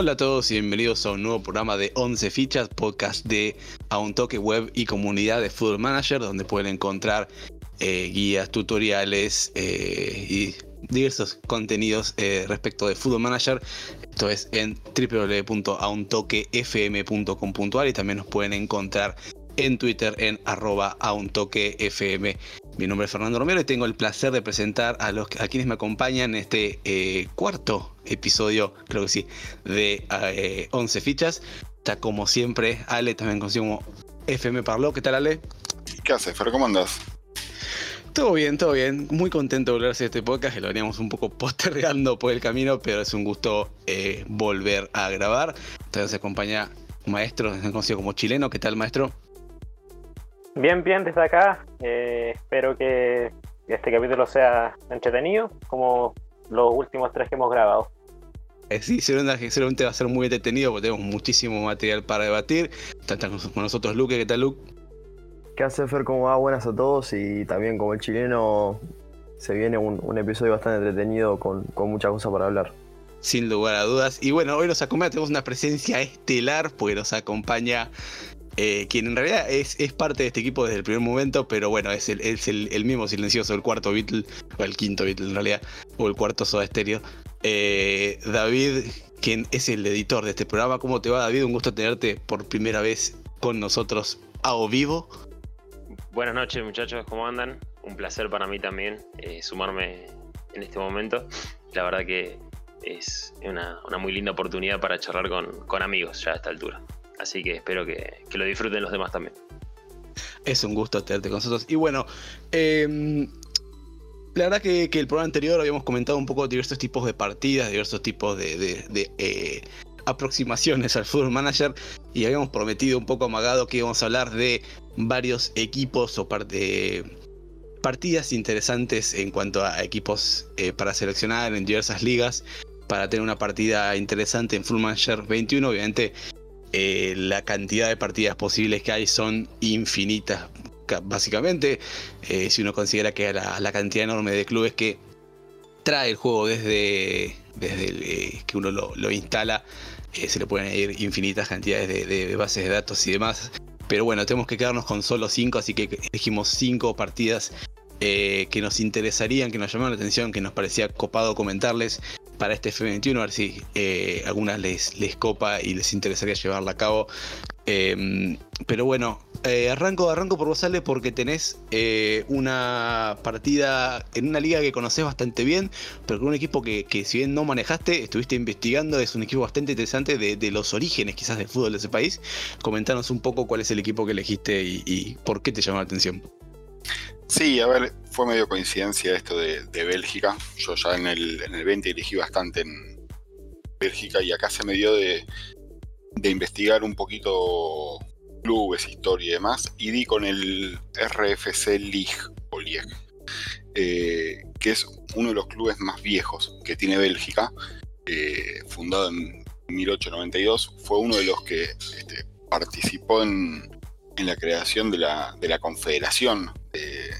Hola a todos y bienvenidos a un nuevo programa de 11 fichas, podcast de A un toque web y comunidad de Football Manager, donde pueden encontrar eh, guías, tutoriales eh, y diversos contenidos eh, respecto de Football Manager. Esto es en www.auntoquefm.com.ar y también nos pueden encontrar en Twitter en arroba FM. Mi nombre es Fernando Romero y tengo el placer de presentar a, los, a quienes me acompañan en este eh, cuarto episodio, creo que sí, de 11 eh, fichas. Está como siempre Ale, también conocido como FM Parlo. ¿Qué tal Ale? ¿Qué haces, Fer? ¿Cómo andas? Todo bien, todo bien. Muy contento de volver a hacer este podcast, que lo veníamos un poco postergando por el camino, pero es un gusto eh, volver a grabar. Entonces se acompaña un maestro, conocido como chileno. ¿Qué tal, maestro? Bien, bien, desde acá. Eh, espero que este capítulo sea entretenido, como los últimos tres que hemos grabado. Eh, sí, seguramente va a ser muy entretenido porque tenemos muchísimo material para debatir. Está con nosotros Luke, ¿qué tal Luke? ¿Qué hace Fer? ¿Cómo va? Buenas a todos y también como el chileno se viene un, episodio bastante entretenido con, con muchas cosas para hablar. Sin lugar a dudas. Y bueno, hoy nos acompaña, tenemos una presencia estelar porque nos acompaña eh, quien en realidad es, parte de este equipo desde el primer momento, pero bueno, es el, el, mismo silencioso, el cuarto Beatle, o el quinto Beatle en realidad, o el cuarto Soda Stereo. Eh, David, quien es el editor de este programa. ¿Cómo te va, David? Un gusto tenerte por primera vez con nosotros a o vivo. Buenas noches, muchachos, ¿cómo andan? Un placer para mí también eh, sumarme en este momento. La verdad que es una, muy linda oportunidad para charlar con, con amigos ya a esta altura. Así que espero que, lo disfruten los demás también. Es un gusto tenerte con nosotros. Y bueno, em, la verdad que, el programa anterior habíamos comentado un poco diversos tipos de partidas, diversos tipos de, eh, aproximaciones al Football Manager y habíamos prometido un poco amagado que íbamos a hablar de varios equipos o partidas interesantes en cuanto a equipos eh, para seleccionar en diversas ligas para tener una partida interesante en Full Manager 21. Obviamente eh, la cantidad de partidas posibles que hay son infinitas. Básicamente, eh, si uno considera que la, cantidad enorme de clubes que trae el juego desde, desde eh, que uno lo, instala, se le pueden ir infinitas cantidades de, bases de datos y demás. Pero bueno, tenemos que quedarnos con solo 5, así que elegimos 5 partidas que nos interesarían, que nos llamaron la atención, que nos parecía copado comentarles para este F21, a ver si eh, algunas les, les copa y les interesaría llevarla a cabo. Em, pero bueno, eh, arranco, arranco por vos, Ale, porque tenés eh, una partida en una liga que conocés bastante bien, pero con un equipo que, si bien no manejaste, estuviste investigando, es un equipo bastante interesante de, los orígenes quizás del fútbol de ese país. Comentanos un poco cuál es el equipo que elegiste y por qué te llamó la atención. Sí, a ver, fue medio coincidencia esto de, Bélgica. Yo ya en el, en el 20 elegí bastante en Bélgica y acá se me dio de, investigar un poquito clubes, historia y demás, y di con el RFC League o League, eh, que es uno de los clubes más viejos que tiene Bélgica, eh, fundado en 1892, fue uno de los que este, participó en, en la creación de la, de la confederación de,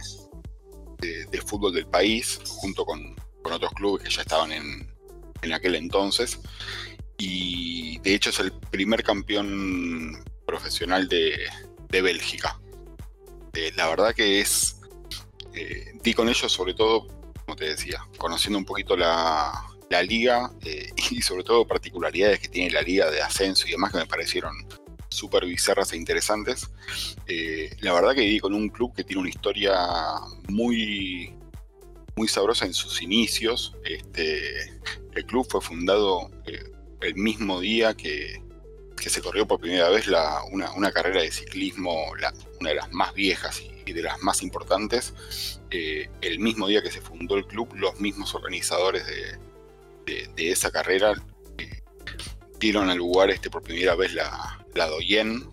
fútbol del país, junto con, otros clubes que ya estaban en, en aquel entonces. Y de hecho es el primer campeón profesional de, de Bélgica. Eh, la verdad que es, eh, di con ellos sobre todo, como te decía, conociendo un poquito la, la liga eh, y sobre todo particularidades que tiene la liga de ascenso y demás que me parecieron súper bizarras e interesantes. Eh, la verdad que viví con un club que tiene una historia muy, muy sabrosa en sus inicios. Este, el club fue fundado eh, el mismo día que, se corrió por primera vez la, una, carrera de ciclismo, una de las más viejas y, de las más importantes. Eh, el mismo día que se fundó el club, los mismos organizadores de, de esa carrera dieron al lugar este, por primera vez la, la Doyen,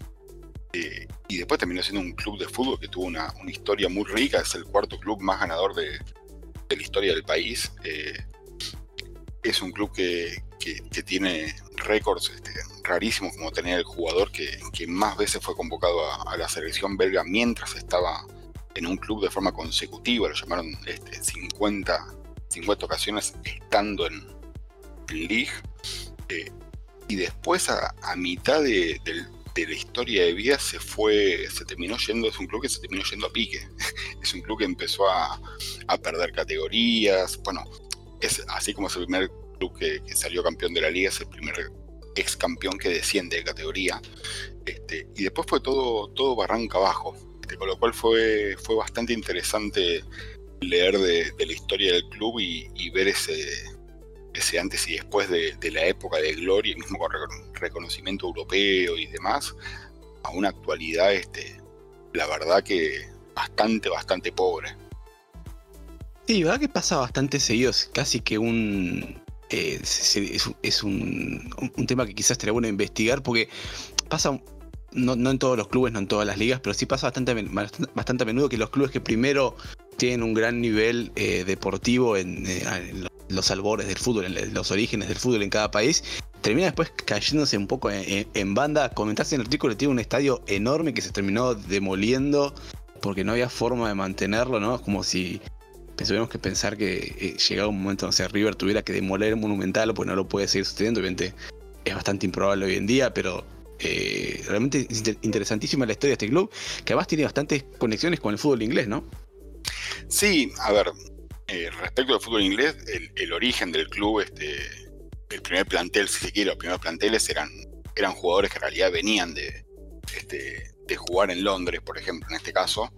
eh, y después terminó siendo un club de fútbol que tuvo una, historia muy rica, es el cuarto club más ganador de, la historia del país. Eh, es un club que, tiene récords este, rarísimos, como tenía el jugador que, más veces fue convocado a, la selección belga mientras estaba en un club de forma consecutiva, lo llamaron este, 50, 50 ocasiones estando en, en League. Eh, y después a, mitad de, la historia de vida se fue, se terminó yendo, es un club que se terminó yendo a pique. es un club que empezó a, perder categorías. Bueno, es así como es el primer club que, salió campeón de la liga, es el primer ex campeón que desciende de categoría. Este, y después fue todo, todo barranca abajo. Este, con lo cual fue, fue bastante interesante leer de, la historia del club y ver ese, ese antes y después de, la época de gloria, mismo con reconocimiento europeo y demás, a una actualidad, este, la verdad que bastante, bastante pobre. Sí, verdad que pasa bastante seguido, casi que un... Eh, es, un, tema que quizás estaría bueno investigar porque pasa no, en todos los clubes, no en todas las ligas, pero sí pasa bastante, bastante a menudo que los clubes que primero tienen un gran nivel eh, deportivo en, eh, en, los albores del fútbol, los orígenes del fútbol en cada país, termina después cayéndose un poco en, banda. Comentaste en el artículo que tiene un estadio enorme que se terminó demoliendo porque no había forma de mantenerlo, ¿no? Como si tuviéramos que pensar que eh, llegaba un momento donde River tuviera que demoler el Monumental, pues no lo puede seguir sosteniendo. Obviamente es bastante improbable hoy en día, pero eh, realmente es interesantísima la historia de este club, que además tiene bastantes conexiones con el fútbol inglés, ¿no? Sí, a ver, eh, respecto al fútbol inglés, el, origen del club, este, el primer plantel, si se quiere, los primeros planteles eran, eran jugadores que en realidad venían de, este, de jugar en Londres, por ejemplo, en este caso,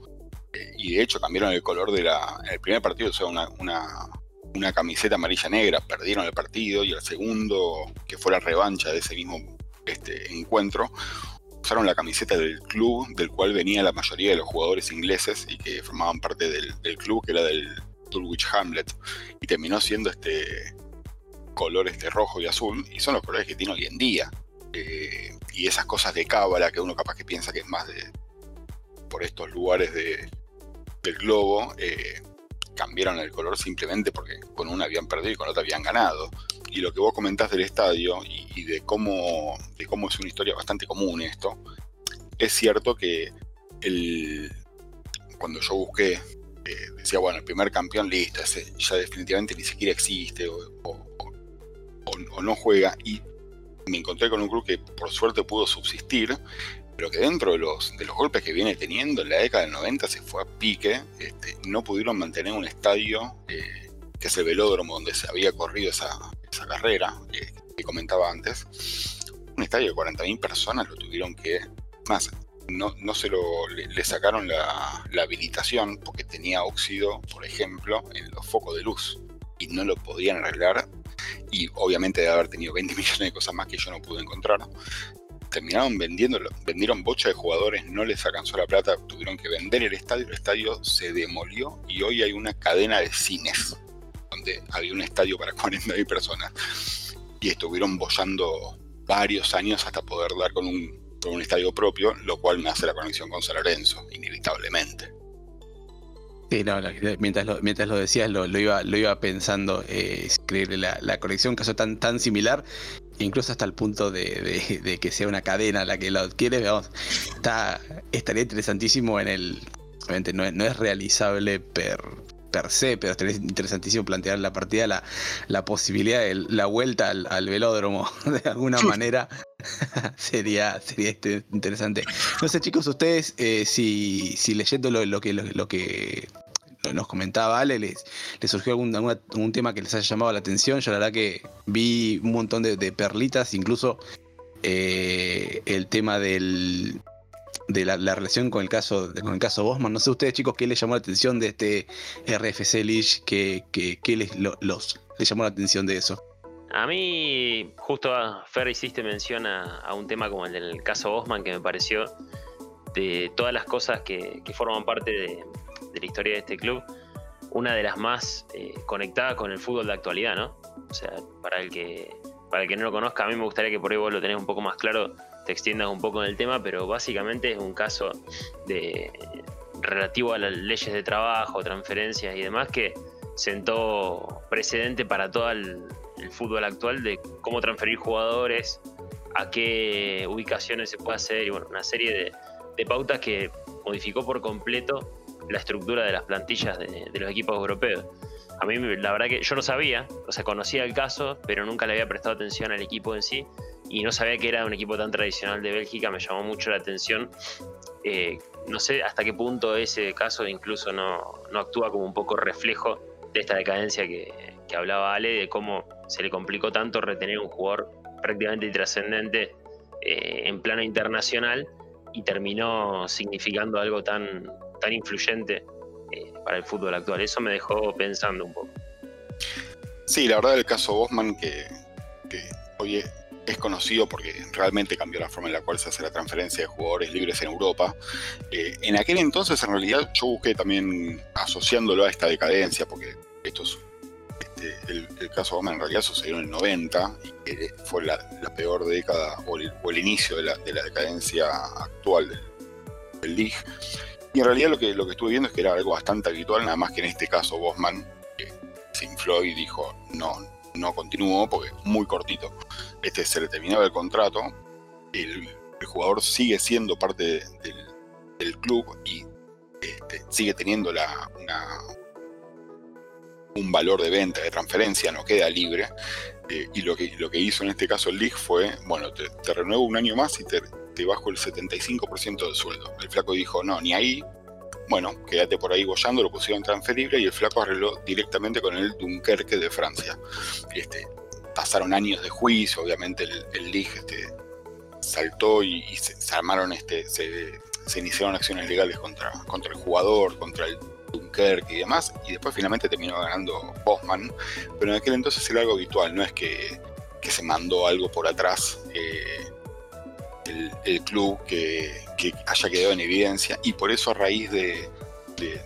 eh, y de hecho cambiaron el color de la. En el primer partido, o sea, una, una, camiseta amarilla-negra, perdieron el partido, y el segundo, que fue la revancha de ese mismo este, encuentro, usaron la camiseta del club del cual venía la mayoría de los jugadores ingleses y que formaban parte del, del club, que era del Dulwich Hamlet y terminó siendo este color este rojo y azul y son los colores que tiene hoy en día. Eh, y esas cosas de cábala que uno capaz que piensa que es más de por estos lugares de, del globo eh, cambiaron el color simplemente porque con una habían perdido y con otra habían ganado. Y lo que vos comentás del estadio y, y de cómo de cómo es una historia bastante común esto es cierto que el, cuando yo busqué decía, bueno, el primer campeón, listo, ese ya definitivamente ni siquiera existe o, no juega. Y me encontré con un club que por suerte pudo subsistir, pero que dentro de los, de los golpes que viene teniendo en la década del 90 se fue a pique, este, no pudieron mantener un estadio, eh, que es el velódromo donde se había corrido esa, carrera eh, que comentaba antes. Un estadio de 40.000 personas lo tuvieron que, más, no, no se lo le, sacaron la, habilitación porque tenía óxido, por ejemplo, en los focos de luz y no lo podían arreglar. Y obviamente de haber tenido 20 millones de cosas más que yo no pude encontrar. Terminaron vendiéndolo, vendieron bocha de jugadores, no les alcanzó la plata, tuvieron que vender el estadio, el estadio se demolió y hoy hay una cadena de cines donde había un estadio para 40.000 personas y estuvieron bollando varios años hasta poder dar con un un estadio propio, lo cual me hace la conexión con San Lorenzo, inevitablemente. Sí, no, mientras, lo, mientras lo decías lo, iba, lo iba pensando, eh, la, la conexión que tan, tan similar, incluso hasta el punto de, que sea una cadena la que lo adquiere, vamos, está, estaría interesantísimo en el, obviamente no, no es realizable per, per se, pero es interesantísimo plantear la partida, la, la posibilidad de la vuelta al, velódromo de alguna manera sería, sería este, interesante. No sé, chicos, ustedes, eh, si, si leyendo lo, que, lo, que nos comentaba Ale, les, surgió algún, tema que les haya llamado la atención. Yo la verdad que vi un montón de, perlitas, incluso eh, el tema del, de la, relación con el caso con el caso Bosman. No sé ustedes chicos qué les llamó la atención de este RFC Leash, qué, les, los, les llamó la atención de eso. A mí, justo Fer hiciste mención a, un tema como el del caso Bosman que me pareció de todas las cosas que, forman parte de, la historia de este club, una de las más eh, conectadas con el fútbol de actualidad, ¿no? O sea, para el que para el que no lo conozca, a mí me gustaría que por ahí vos lo tenés un poco más claro te extiendas un poco en el tema, pero básicamente es un caso de relativo a las leyes de trabajo, transferencias y demás que sentó precedente para todo el, fútbol actual de cómo transferir jugadores, a qué ubicaciones se puede hacer y bueno, una serie de, pautas que modificó por completo la estructura de las plantillas de, de, los equipos europeos. A mí la verdad que yo no sabía, o sea, conocía el caso, pero nunca le había prestado atención al equipo en sí y no sabía que era un equipo tan tradicional de Bélgica, me llamó mucho la atención. Eh, no sé hasta qué punto ese caso incluso no, no, actúa como un poco reflejo de esta decadencia que, que hablaba Ale, de cómo se le complicó tanto retener un jugador prácticamente trascendente eh, en plano internacional y terminó significando algo tan, tan influyente eh, para el fútbol actual. Eso me dejó pensando un poco. Sí, la verdad el caso Bosman que, que hoy es conocido porque realmente cambió la forma en la cual se hace la transferencia de jugadores libres en Europa. Eh, en aquel entonces, en realidad, yo busqué también asociándolo a esta decadencia, porque esto es, este, el, caso Bosman en realidad sucedió en el 90 y fue la, peor década o el, inicio de la, decadencia actual del, del League. Y en realidad lo que, lo que estuve viendo es que era algo bastante habitual, nada más que en este caso Bosman se infló y dijo no, no continuó porque muy cortito. Este se le terminaba el contrato, el, jugador sigue siendo parte del, club y este, sigue teniendo un valor de venta, de transferencia, no queda libre. Eh, y lo que, lo que hizo en este caso el League fue, bueno, te, renuevo un año más y te, te bajo el 75% del sueldo. El flaco dijo, no, ni ahí, bueno, quédate por ahí bollando, lo pusieron transferible y el flaco arregló directamente con el Dunkerque de Francia. Este, pasaron años de juicio, obviamente el, el este, saltó y, se, armaron, este, se, iniciaron acciones legales contra, contra el jugador, contra el Dunkerque y demás, y después finalmente terminó ganando Bosman, pero en aquel entonces era algo habitual, no es que, se mandó algo por atrás. Eh, el, club que, haya quedado en evidencia y por eso a raíz de,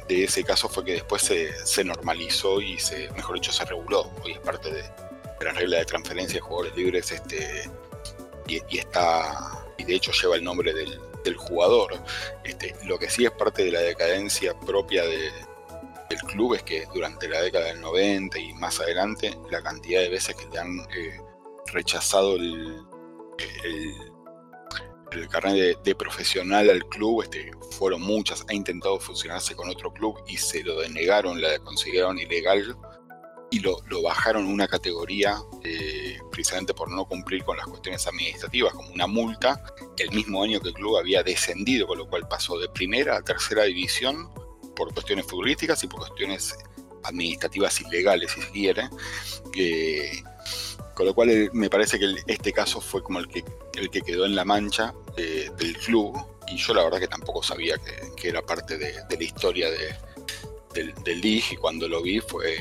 ese caso fue que después se, normalizó y se, mejor dicho, se reguló. Hoy es parte de, la regla de transferencia de jugadores libres este, y, está, y de hecho lleva el nombre del, jugador. Este, lo que sí es parte de la decadencia propia del club es que durante la década del 90 y más adelante la cantidad de veces que te han eh, rechazado el, el carnet de, profesional al club este, fueron muchas, ha intentado fusionarse con otro club y se lo denegaron, la consiguieron ilegal y lo, bajaron una categoría eh, precisamente por no cumplir con las cuestiones administrativas, como una multa, el mismo año que el club había descendido, con lo cual pasó de primera a tercera división por cuestiones futbolísticas y por cuestiones administrativas ilegales, si se quiere. Eh, con lo cual eh, me parece que este caso fue como el que, el que quedó en la mancha eh, del club y yo la verdad que tampoco sabía que, era parte de, la historia de, del, del League y cuando lo vi fue,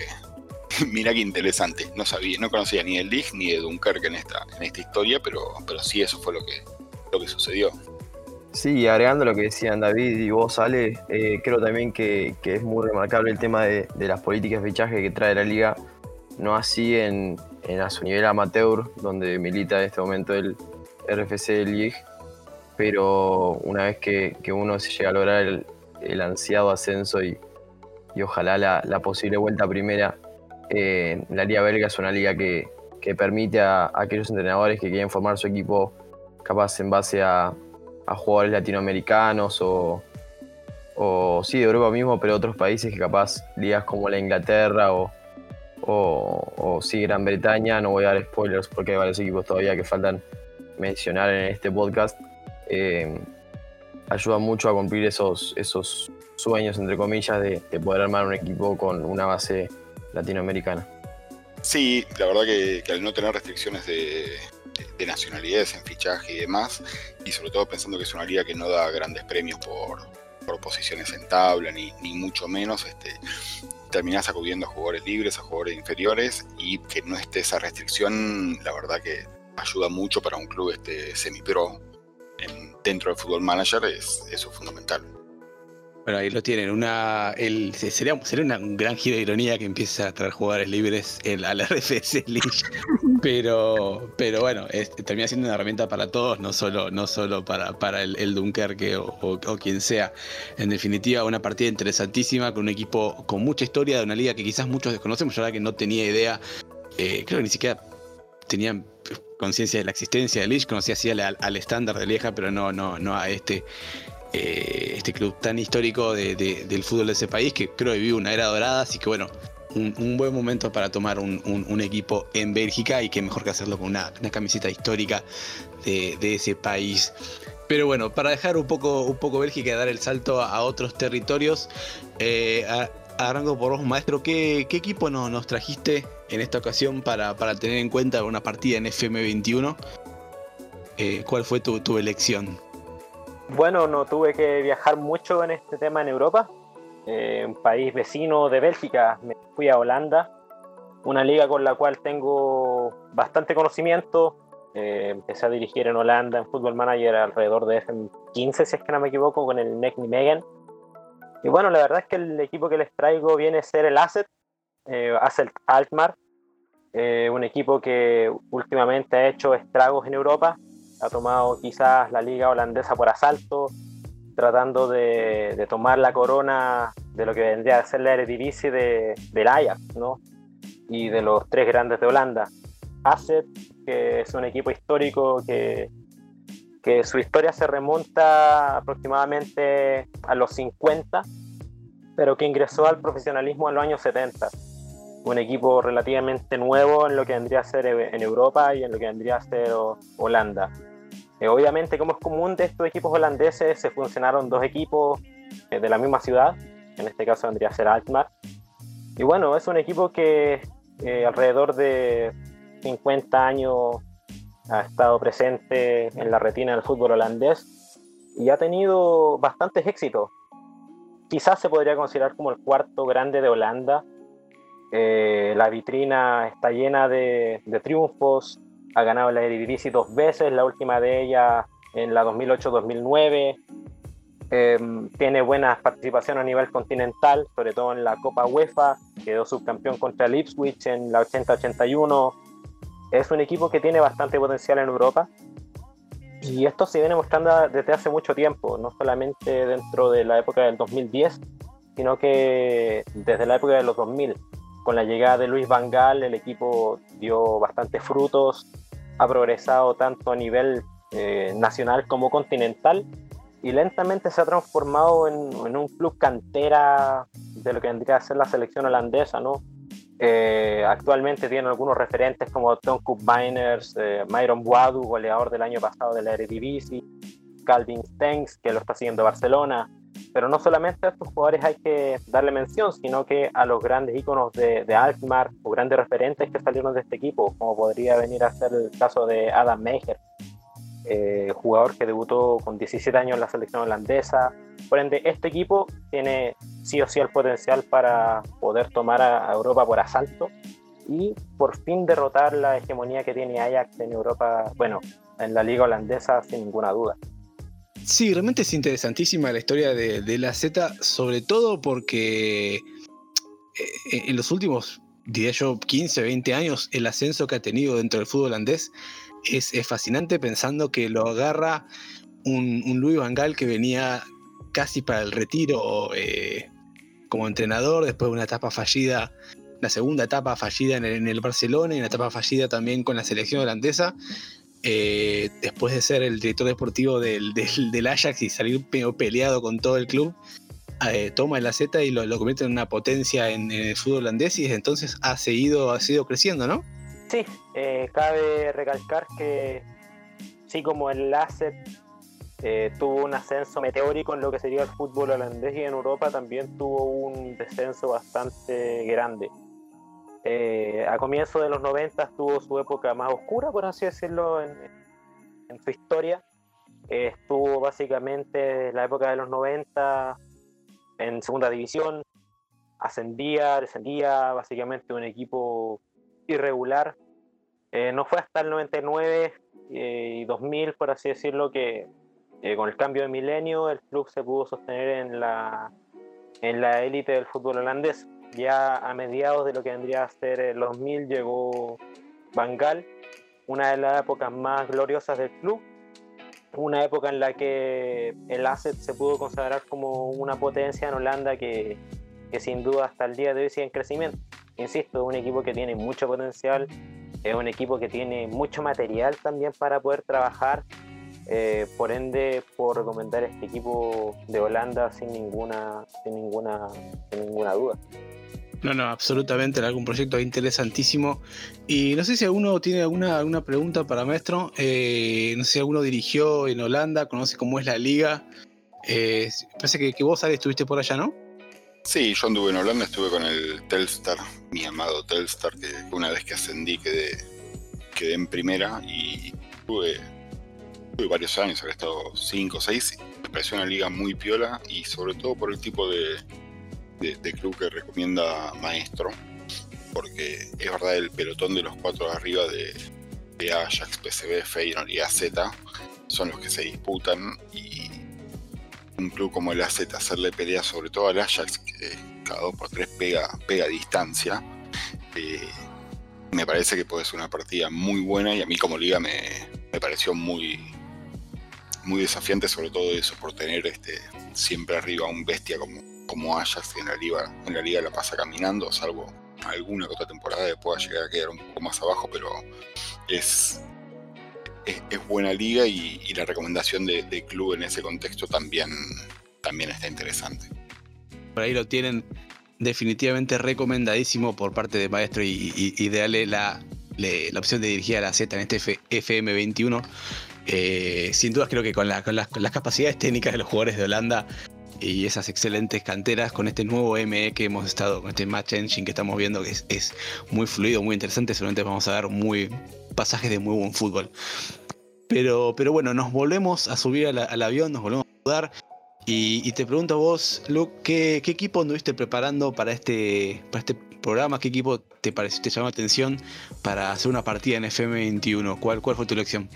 mira qué interesante, no sabía, no conocía ni el League ni de Dunkerque en esta, en esta historia, pero, pero sí eso fue lo que, lo que sucedió. Sí, agregando lo que decían David y vos, Ale, eh, creo también que, es muy remarcable el tema de, de las políticas de fichaje que trae la liga, no así en, en, a su nivel amateur, donde milita en este momento el RFC League, pero una vez que, uno se llega a lograr el, ansiado ascenso y, ojalá la, posible vuelta primera, eh, la liga belga es una liga que, permite a, aquellos entrenadores que quieren formar su equipo capaz en base a, jugadores latinoamericanos o, sí, de Europa mismo, pero otros países que capaz ligas como la Inglaterra o, sí Gran Bretaña, no voy a dar spoilers porque hay varios equipos todavía que faltan mencionar en este podcast, eh, ayuda mucho a cumplir esos sueños, entre comillas, de, poder armar un equipo con una base latinoamericana. Sí, la verdad que, al no tener restricciones de, nacionalidades en fichaje y demás, y sobre todo pensando que es una liga que no da grandes premios por, posiciones en tabla, ni, mucho menos, este, terminás acudiendo a jugadores libres, a jugadores inferiores y que no esté esa restricción, la verdad que ayuda mucho para un club este semi-pro dentro del fútbol manager, es, eso es fundamental. Bueno, ahí lo tienen. Una, sería, sería una, un gran giro de ironía que empiece a traer jugadores libres el, a la RFS League. pero, pero bueno, termina siendo una herramienta para todos, no solo, no solo para, para el, el Dunkerque o, o, quien sea. En definitiva, una partida interesantísima con un equipo con mucha historia de una liga que quizás muchos desconocemos. Yo la que no tenía idea, eh, creo que ni siquiera tenían conciencia de la existencia de League, conocía así al, estándar de Lieja, pero no, no, no a este eh, este club tan histórico del fútbol de ese país, que creo que vive una era dorada, así que bueno, un, buen momento para tomar un, equipo en Bélgica y que mejor que hacerlo con una, camiseta histórica de, ese país. Pero bueno, para dejar un poco, un poco Bélgica y dar el salto a, otros territorios, eh, arranco por vos, maestro, ¿qué, equipo nos trajiste en esta ocasión para, tener en cuenta una partida en FM21? Eh, ¿Cuál fue tu elección? Bueno, no tuve que viajar mucho en este tema en Europa, eh, un país vecino de Bélgica, me fui a Holanda, una liga con la cual tengo bastante conocimiento. Eh, empecé a dirigir en Holanda en Football Manager alrededor de FM15, si es que no me equivoco, con el Neck Megan. Y bueno, la verdad es que el equipo que les traigo viene a ser el Asset, eh, Asset Alkmaar, eh, un equipo que últimamente ha hecho estragos en Europa, ha tomado quizás la liga holandesa por asalto, tratando de, tomar la corona de lo que vendría a ser la Eredivisie de, del Ajax, ¿no? Y de los tres grandes de Holanda. Asset, que es un equipo histórico que, que su historia se remonta aproximadamente a los 50, pero que ingresó al profesionalismo en los años 70. Un equipo relativamente nuevo en lo que vendría a ser en Europa y en lo que vendría a ser Holanda. Eh, obviamente, como es común de estos equipos holandeses, se funcionaron dos equipos eh, de la misma ciudad, en este caso vendría a ser Alkmaar. Y bueno, es un equipo que eh, alrededor de 50 años ha estado presente en la retina del fútbol holandés y ha tenido bastantes éxitos. Quizás se podría considerar como el cuarto grande de Holanda. la vitrina está llena de triunfos, ha ganado la Eredivisie dos veces, la última de ellas en la 2008-2009. Em, tiene buena participación a nivel continental, sobre todo en la Copa UEFA, quedó subcampeón contra el Ipswich en la 80-81. Es un equipo que tiene bastante potencial en Europa y esto se viene mostrando desde hace mucho tiempo, no solamente dentro de la época del 2010, sino que desde la época de los 2000. Con la llegada de Luis Van Gaal, el equipo dio bastantes frutos, ha progresado tanto a nivel eh, nacional como continental y lentamente se ha transformado en, un club cantera de lo que vendría a ser la selección holandesa, ¿no? Eh, actualmente tiene algunos referentes como Tom Cook Miners, eh, Myron Boadu, goleador del año pasado de la Eredivisie, Calvin Stengs, que lo está siguiendo Barcelona, pero no solamente a estos jugadores hay que darle mención, sino que a los grandes íconos de, de Alkmaar o grandes referentes que salieron de este equipo, como podría venir a ser el caso de Adam Meyer, eh, jugador que debutó con 17 años en la selección holandesa. Por ende, este equipo tiene sí o sí el potencial para poder tomar a, Europa por asalto y por fin derrotar la hegemonía que tiene Ajax en Europa, bueno, en la liga holandesa sin ninguna duda. Sí, realmente es interesantísima la historia de, la Z, sobre todo porque eh, en los últimos, diría yo, 15, 20 años, el ascenso que ha tenido dentro del fútbol holandés es, fascinante pensando que lo agarra un, Louis Van Gaal que venía casi para el retiro eh, como entrenador, después de una etapa fallida, la segunda etapa fallida en el, en el Barcelona y una etapa fallida también con la selección holandesa eh, después de ser el director deportivo del, del, Ajax y salir peleado con todo el club, eh, toma el Z y lo, convierte en una potencia en, el fútbol holandés y desde entonces ha seguido, ha seguido creciendo, ¿no? Sí, eh, cabe recalcar que sí como el Asset tuvo un ascenso meteórico en lo que sería el fútbol holandés y en Europa también tuvo un descenso bastante grande. Eh, a comienzos de los 90 tuvo su época más oscura, por así decirlo, en, su historia. Eh, estuvo básicamente la época de los 90 en segunda división, ascendía, descendía, básicamente un equipo irregular. Eh, no fue hasta el 99 y 2000, por así decirlo, que con el cambio de milenio el club se pudo sostener en la en la élite del fútbol holandés ya a mediados de lo que vendría a ser el 2000 llegó Bangal, una de las épocas más gloriosas del club, una época en la que el asset se pudo considerar como una potencia en Holanda que, que sin duda hasta el día de hoy sigue en crecimiento. Insisto, es un equipo que tiene mucho potencial, es un equipo que tiene mucho material también para poder trabajar. Eh, por ende, puedo recomendar este equipo de Holanda sin ninguna, sin ninguna, sin ninguna duda. No, no, absolutamente, algún proyecto interesantísimo. Y no sé si alguno tiene alguna, alguna pregunta para maestro. Eh, no sé si alguno dirigió en Holanda, conoce cómo es la liga. Eh, parece que, vos, Ale, estuviste por allá, ¿no? Sí, yo anduve en Holanda, estuve con el Telstar, mi amado Telstar, que una vez que ascendí quedé, quedé en primera y tuve, tuve varios años, había estado 5 o 6. Me pareció una liga muy piola y sobre todo por el tipo de, de, club que recomienda Maestro, porque es verdad el pelotón de los cuatro de arriba de, Ajax, PCB, Feyenoord y AZ son los que se disputan y un club como el AZ hacerle pelea sobre todo al Ajax, que cada dos por tres pega, pega distancia, eh, me parece que puede ser una partida muy buena y a mí como liga me, me pareció muy, muy desafiante, sobre todo eso, por tener este siempre arriba un bestia como, como Ajax, en la, liga, en la liga la pasa caminando, salvo alguna otra temporada que pueda llegar a quedar un poco más abajo, pero es, es, buena liga y, la recomendación de, club en ese contexto también, también está interesante. Por ahí lo tienen definitivamente recomendadísimo por parte de Maestro y, y, darle la, la opción de dirigir a la Z en este FM21. Eh, sin dudas creo que con, con, las, con las capacidades técnicas de los jugadores de Holanda y esas excelentes canteras con este nuevo ME que hemos estado, con este Match Engine que estamos viendo que es, muy fluido, muy interesante, seguramente vamos a ver muy pasajes de muy buen fútbol. Pero, pero bueno, nos volvemos a subir al avión, nos volvemos a mudar. Y, te pregunto vos, Luke, ¿qué, equipo anduviste preparando para este, para este programa? ¿Qué equipo te pareció, te llamó la atención para hacer una partida en FM21? ¿Cuál, cuál fue tu elección?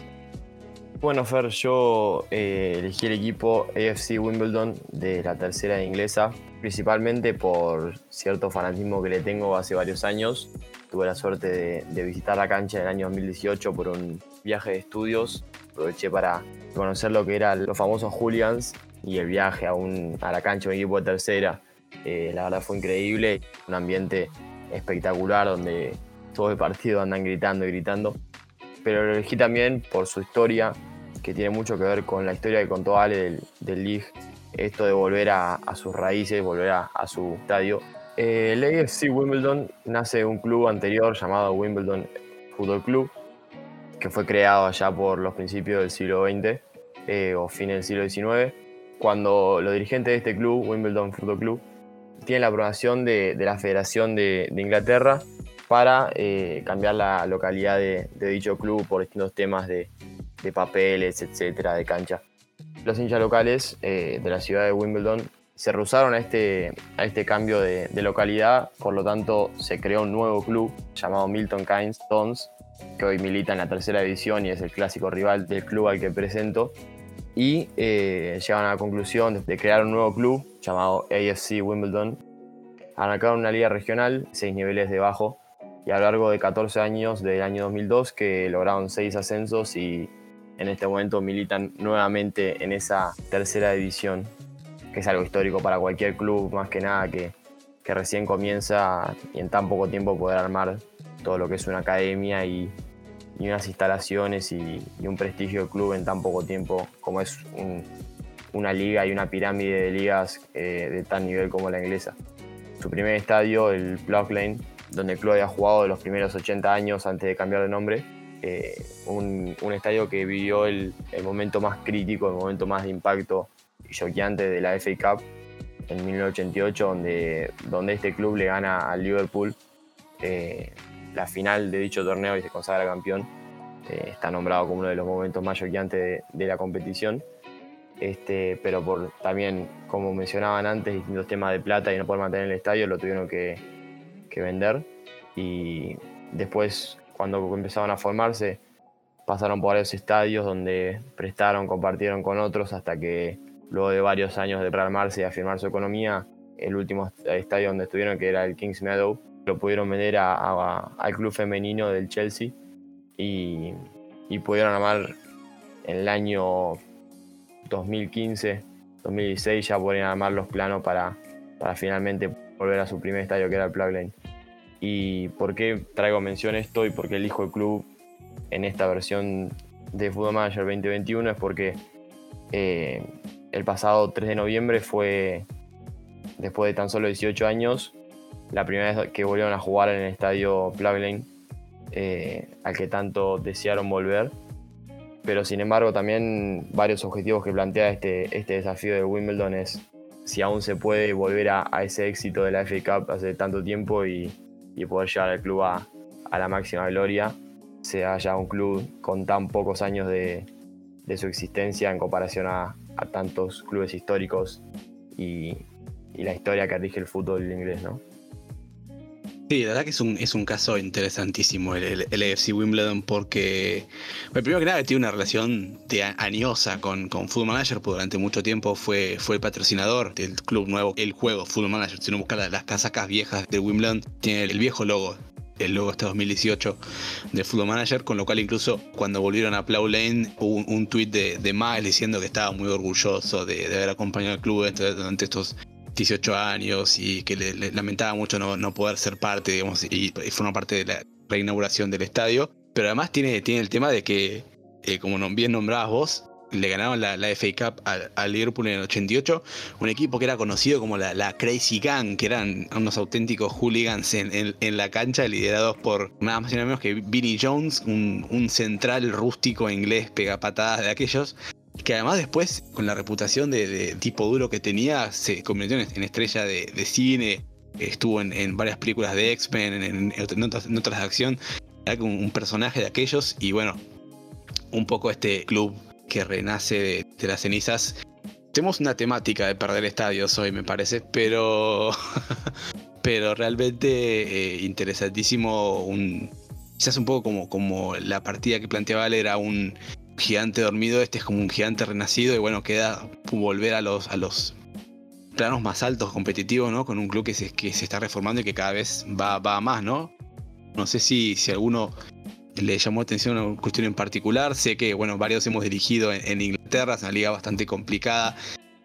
Bueno, Fer, yo eh, elegí el equipo AFC Wimbledon de la tercera inglesa, principalmente por cierto fanatismo que le tengo hace varios años. Tuve la suerte de, visitar la cancha en el año 2018 por un viaje de estudios. Aproveché para conocer lo que eran los famosos hooligans y el viaje a, un, a la cancha de un equipo de tercera. Eh, la verdad fue increíble, un ambiente espectacular donde todo el partido andan gritando y gritando. Pero lo elegí también por su historia, que tiene mucho que ver con la historia que contó Ale del, del League, esto de volver a, sus raíces, volver a, su estadio. Eh, el AFC Wimbledon nace de un club anterior llamado Wimbledon Football Club, que fue creado allá por los principios del siglo XX eh, o fines del siglo XIX, cuando los dirigentes de este club, Wimbledon Football Club, tienen la aprobación de, la Federación de, Inglaterra para eh, cambiar la localidad de, dicho club por distintos temas de, de papeles, etcétera, de cancha. Los hinchas locales eh, de la ciudad de Wimbledon se rehusaron a este, a este cambio de, localidad, por lo tanto se creó un nuevo club llamado Milton Keynes Dons, que hoy milita en la tercera división y es el clásico rival del club al que presento. Y eh, llegan a la conclusión de crear un nuevo club llamado AFC Wimbledon. Arrancaron una liga regional, seis niveles de bajo, y a lo largo de 14 años, del año 2002, que lograron seis ascensos y en este momento militan nuevamente en esa tercera división, que es algo histórico para cualquier club, más que nada que, que recién comienza y en tan poco tiempo poder armar todo lo que es una academia y, y unas instalaciones y, un prestigio de club en tan poco tiempo como es una liga y una pirámide de ligas eh, de tal nivel como la inglesa. Su primer estadio, el Plough Lane, donde el club había jugado los primeros 80 años antes de cambiar de nombre, eh, un, estadio que vivió el, momento más crítico, el momento más de impacto y choqueante de la FA Cup en 1988, donde, donde este club le gana al Liverpool eh, la final de dicho torneo y se consagra campeón. Eh, está nombrado como uno de los momentos más choqueantes de, la competición. Este, pero por también, como mencionaban antes, distintos temas de plata y no poder mantener el estadio, lo tuvieron que, que vender. Y después cuando empezaron a formarse, pasaron por varios estadios donde prestaron, compartieron con otros hasta que luego de varios años de rearmarse y afirmar su economía, el último estadio donde estuvieron, que era el Kings Meadow, lo pudieron vender al club femenino del Chelsea y, pudieron armar en el año 2015, 2016 ya pudieron armar los planos para, para finalmente volver a su primer estadio que era el Plug Lane. ¿Y por qué traigo mención esto y por qué elijo el club en esta versión de Football Manager 2021? Es porque eh, el pasado 3 de noviembre fue, después de tan solo 18 años, la primera vez que volvieron a jugar en el estadio Plug eh, al que tanto desearon volver. Pero sin embargo también varios objetivos que plantea este, este desafío de Wimbledon es si aún se puede volver a, ese éxito de la FA Cup hace tanto tiempo y, poder llevar al club a, la máxima gloria, sea ya un club con tan pocos años de, su existencia en comparación a, tantos clubes históricos y, y, la historia que rige el fútbol inglés, ¿no? Sí, la verdad que es un, es un caso interesantísimo el, el, AFC Wimbledon porque, primero que nada, tiene una relación de añosa con, con Football Manager, porque durante mucho tiempo fue, fue el patrocinador del club nuevo, el juego Football Manager. Si uno busca las, casacas viejas de Wimbledon, tiene el viejo logo el logo hasta 2018 de Football Manager, con lo cual incluso cuando volvieron a Plow Lane hubo un, un tweet de, de Miles diciendo que estaba muy orgulloso de, de haber acompañado al club durante estos 18 años y que le, lamentaba mucho no, poder ser parte, digamos, y, formar parte de la reinauguración del estadio. Pero además tiene, tiene el tema de que, eh, como bien nombrabas vos, le ganaron la, FA Cup al, Liverpool en el 88, un equipo que era conocido como la, Crazy Gang, que eran unos auténticos hooligans en, la cancha, liderados por nada más y nada menos que Vinnie Jones, un, un central rústico inglés pegapatadas de aquellos, que además después, con la reputación de, tipo duro que tenía, se convirtió en, estrella de, cine, estuvo en, varias películas de X-Men, en, otras, de acción, era un personaje de aquellos y bueno, un poco este club que renace de, las cenizas. Tenemos una temática de perder estadios hoy, me parece, pero, pero realmente eh, interesantísimo. Un, quizás un poco como, como la partida que planteaba él era un gigante dormido, este es como un gigante renacido y bueno, queda volver a los, a los planos más altos competitivos, ¿no? Con un club que se, que se está reformando y que cada vez va, va más, ¿no? No sé si, si alguno le llamó atención a una cuestión en particular. Sé que, bueno, varios hemos dirigido en, Inglaterra, es una liga bastante complicada,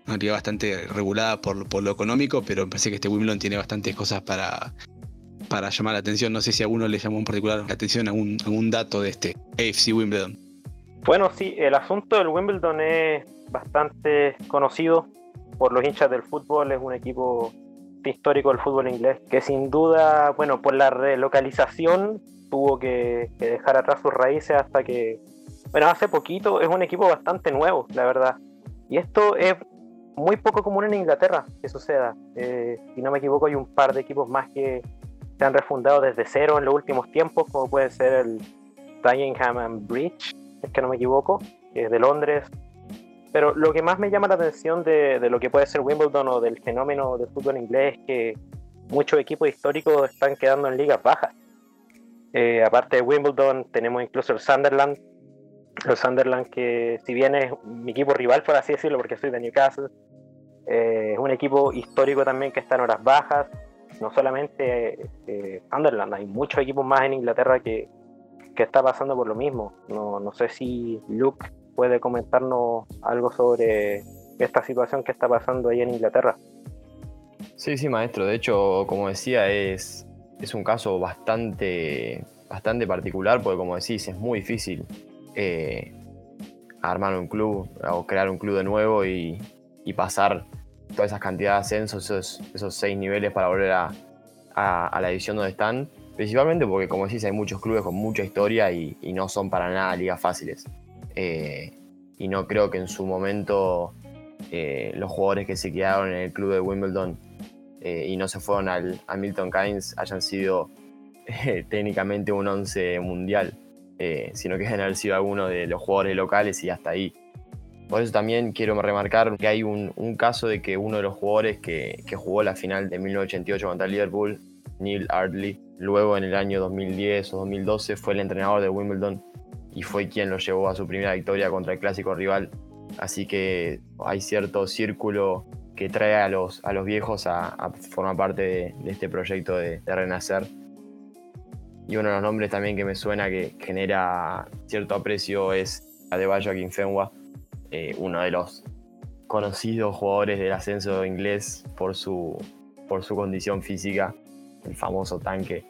una liga bastante regulada por, por, lo económico, pero me parece que este Wimbledon tiene bastantes cosas para, para llamar la atención. No sé si a alguno le llamó en particular la atención algún, algún dato de este AFC Wimbledon. Bueno, sí, el asunto del Wimbledon es bastante conocido por los hinchas del fútbol, es un equipo histórico del fútbol inglés, que sin duda, bueno, por la relocalización tuvo que, dejar atrás sus raíces hasta que, bueno, hace poquito es un equipo bastante nuevo, la verdad. Y esto es muy poco común en Inglaterra que suceda. Eh, si no me equivoco, hay un par de equipos más que se han refundado desde cero en los últimos tiempos, como puede ser el Tyngham Bridge, es que no me equivoco, es de Londres. Pero lo que más me llama la atención de, lo que puede ser Wimbledon o del fenómeno del fútbol inglés es que muchos equipos históricos están quedando en ligas bajas. Eh, aparte de Wimbledon, tenemos incluso el Sunderland. El Sunderland, que si bien es mi equipo rival, por así decirlo, porque soy de Newcastle, eh, es un equipo histórico también que está en horas bajas. No solamente eh, Sunderland, hay muchos equipos más en Inglaterra que, que está pasando por lo mismo. No, no sé si Luke puede comentarnos algo sobre esta situación que está pasando ahí en Inglaterra. Sí, sí, maestro. De hecho, como decía, es, es un caso bastante, bastante particular porque, como decís, es muy difícil eh, armar un club o crear un club de nuevo y, pasar todas esas cantidades de ascensos, esos, seis niveles para volver a, a la edición donde están. Principalmente porque, como decís, hay muchos clubes con mucha historia y, no son para nada ligas fáciles. Eh, y no creo que en su momento eh, los jugadores que se quedaron en el club de Wimbledon eh, y no se fueron al, a Milton Keynes hayan sido técnicamente un once mundial, sino que deben haber sido algunos de los jugadores locales y hasta ahí. Por eso también quiero remarcar que hay un, caso de que uno de los jugadores que, que, jugó la final de 1988 contra Liverpool, Neil Ardley, Luego en el año 2010 o 2012 fue el entrenador de Wimbledon y fue quien lo llevó a su primera victoria contra el clásico rival. Así que hay cierto círculo que trae a los, a los viejos a, formar parte de, este proyecto de, renacer. Y uno de los nombres también que me suena que genera cierto aprecio es Adebayo Akinfenwa, eh, uno de los conocidos jugadores del ascenso inglés por su, por su condición física el famoso tanque,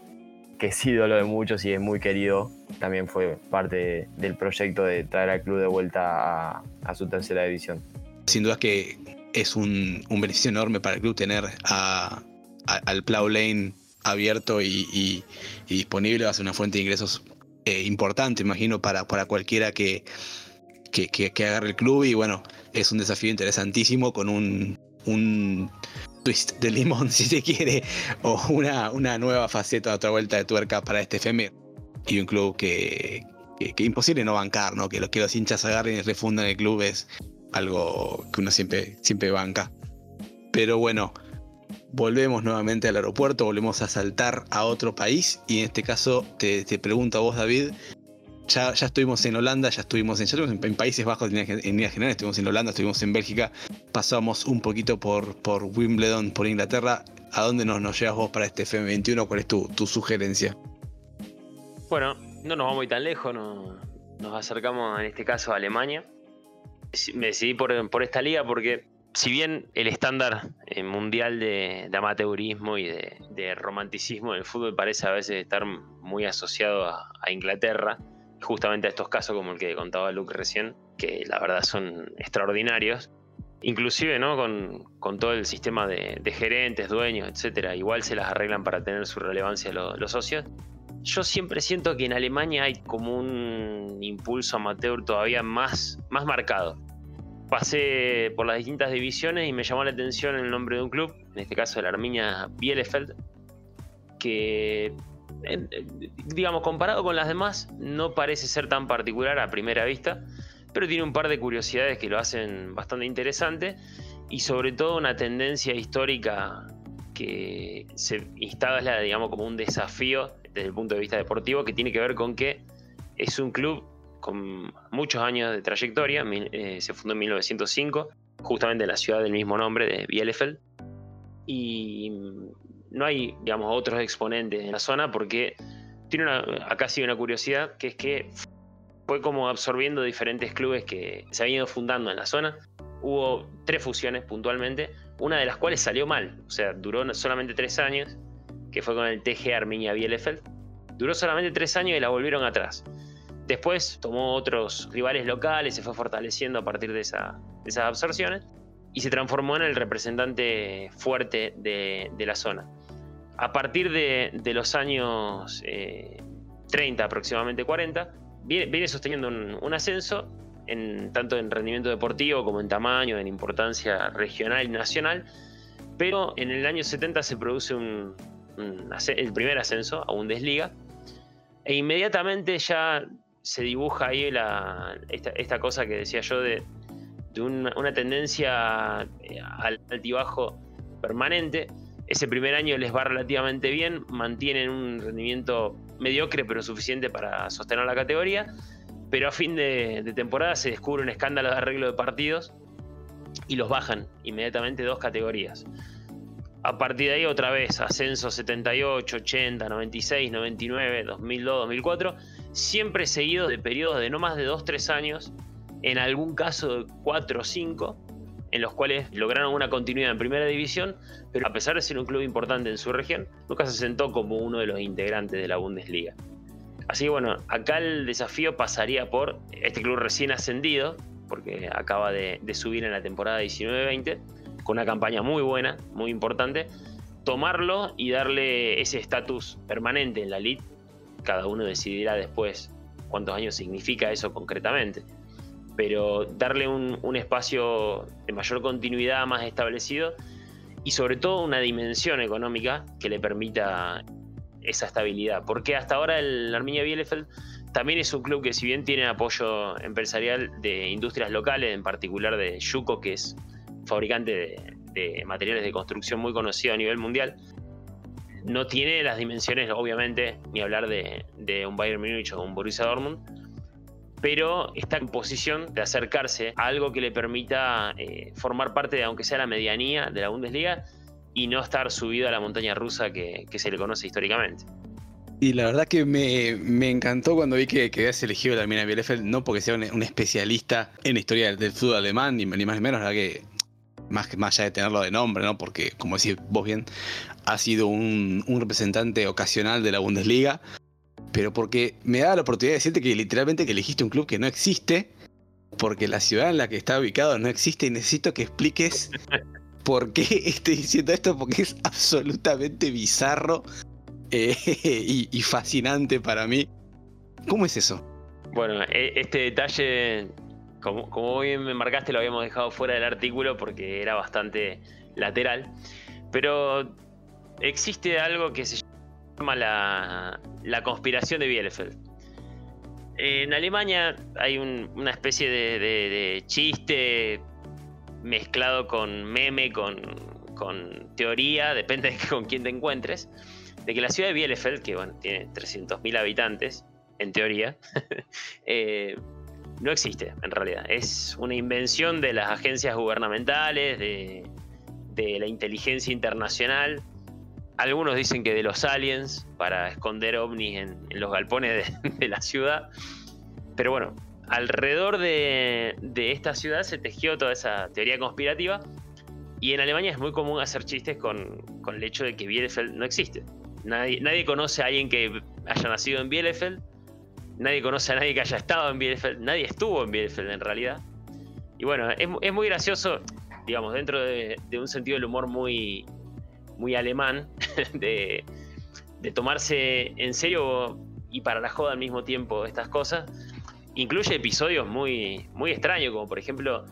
que es ídolo de muchos y es muy querido, también fue parte del proyecto de traer al club de vuelta a, su tercera división. Sin duda que es un, beneficio enorme para el club tener al Plow Lane abierto y, disponible, va a ser una fuente de ingresos eh, importante, imagino, para, para cualquiera que, que, agarre el club. Y bueno, es un desafío interesantísimo con un, un twist de limón, si se quiere, o una, una nueva faceta, otra vuelta de tuerca para este FM. Y un club que, que, imposible no bancar, ¿no? Que los, que los hinchas agarren y refundan el club es algo que uno siempre, siempre banca. Pero bueno, volvemos nuevamente al aeropuerto, volvemos a saltar a otro país y en este caso te, pregunto a vos David, ya, ya, estuvimos en Holanda, ya estuvimos en, en, Países Bajos en, líneas generales, estuvimos en Holanda, estuvimos en Bélgica, pasamos un poquito por, por Wimbledon, por Inglaterra. ¿A dónde nos, nos llevas vos para este FM21? ¿Cuál es tu, tu sugerencia? Bueno, no nos vamos muy tan lejos, nos acercamos en este caso a Alemania. Me decidí por, esta liga porque si bien el estándar eh, mundial de, amateurismo y de, romanticismo en el fútbol parece a veces estar muy asociado a, Inglaterra, justamente a estos casos como el que contaba Luke recién, que la verdad son extraordinarios, inclusive ¿no? con, todo el sistema de, gerentes, dueños, etcétera, igual se las arreglan para tener su relevancia los socios. Yo siempre siento que en Alemania hay como un impulso amateur todavía más, más marcado. Pasé por las distintas divisiones y me llamó la atención el nombre de un club, en este caso el Arminia Bielefeld, que, digamos, comparado con las demás, no parece ser tan particular a primera vista, pero tiene un par de curiosidades que lo hacen bastante interesante y sobre todo una tendencia histórica que se instala, digamos, como un desafío desde el punto de vista deportivo, que tiene que ver con que es un club con muchos años de trayectoria, eh, se fundó en 1905, justamente en la ciudad del mismo nombre, de Bielefeld, y no hay, digamos, otros exponentes en la zona porque tiene una, acá sí una curiosidad, que es que fue como absorbiendo diferentes clubes que se habían ido fundando en la zona. Hubo tres fusiones puntualmente, una de las cuales salió mal, o sea, duró solamente tres años, que fue con el TG Arminia Bielefeld. Duró solamente tres años y la volvieron atrás. Después tomó otros rivales locales, se fue fortaleciendo a partir de, esas absorciones y se transformó en el representante fuerte de, la zona. A partir de, los años 30, eh, aproximadamente 40, viene, sosteniendo un, ascenso, en, tanto en rendimiento deportivo como en tamaño, en importancia regional y nacional, pero en el año 70 se produce el primer ascenso a Bundesliga. E inmediatamente ya se dibuja ahí esta, cosa que decía yo de, una, tendencia eh, al altibajo permanente. Ese primer año les va relativamente bien, mantienen un rendimiento mediocre pero suficiente para sostener la categoría, pero a fin de, temporada se descubre un escándalo de arreglo de partidos y los bajan inmediatamente dos categorías. A partir de ahí otra vez, ascenso 78, 80, 96, 99, 2002, 2004, siempre seguido de periodos de no más de 2-3 años, en algún caso de 4 o 5, en los cuales lograron una continuidad en primera división, pero a pesar de ser un club importante en su región, nunca se sentó como uno de los integrantes de la Bundesliga. Así que bueno, acá el desafío pasaría por este club recién ascendido, porque acaba de, subir en la temporada 19-20, con una campaña muy buena, muy importante, tomarlo y darle ese estatus permanente en la elite. Cada uno decidirá después cuántos años significa eso concretamente. Pero darle un, espacio de mayor continuidad, más establecido y sobre todo una dimensión económica que le permita esa estabilidad. Porque hasta ahora el Arminia Bielefeld también es un club que si bien tiene apoyo empresarial de industrias locales, en particular de Yuko, que es fabricante de, materiales de construcción muy conocido a nivel mundial. No tiene las dimensiones, obviamente, ni hablar de, un Bayern Múnich o un Borussia Dortmund, pero está en posición de acercarse a algo que le permita eh, formar parte de, aunque sea la medianía de la Bundesliga, y no estar subido a la montaña rusa que, se le conoce históricamente. Y la verdad que me, encantó cuando vi que, que habías elegido la Mina Bielefeld, no porque sea un, especialista en la historia del, fútbol alemán, ni, más ni menos, la que más, más allá de tenerlo de nombre, ¿no? Porque, como decís vos bien, ha sido un, representante ocasional de la Bundesliga, pero porque me da la oportunidad de decirte que literalmente que elegiste un club que no existe, porque la ciudad en la que está ubicado no existe y necesito que expliques por qué estoy diciendo esto, porque es absolutamente bizarro eh, y, fascinante para mí. ¿Cómo es eso? Bueno, e, este detalle, como, como bien me marcaste, lo habíamos dejado fuera del artículo porque era bastante lateral. Pero existe algo que se llama la, conspiración de Bielefeld. En Alemania hay una especie de, chiste mezclado con meme, con, teoría, depende de con quién te encuentres, de que la ciudad de Bielefeld, que bueno, tiene 300.000 habitantes, en teoría, eh, no existe en realidad. Es una invención de las agencias gubernamentales, de, la inteligencia internacional. Algunos dicen que de los aliens para esconder ovnis en, los galpones de, la ciudad. Pero bueno, alrededor de, esta ciudad se tejió toda esa teoría conspirativa. Y en Alemania es muy común hacer chistes con, el hecho de que Bielefeld no existe. Nadie, conoce a alguien que haya nacido en Bielefeld. Nadie conoce a nadie que haya estado en Bielefeld. Nadie estuvo en Bielefeld en realidad. Y bueno, es, es muy gracioso digamos, dentro de, un sentido del humor muy, muy alemán, de, tomarse en serio y para la joda al mismo tiempo estas cosas, incluye episodios muy, muy extraños, como por ejemplo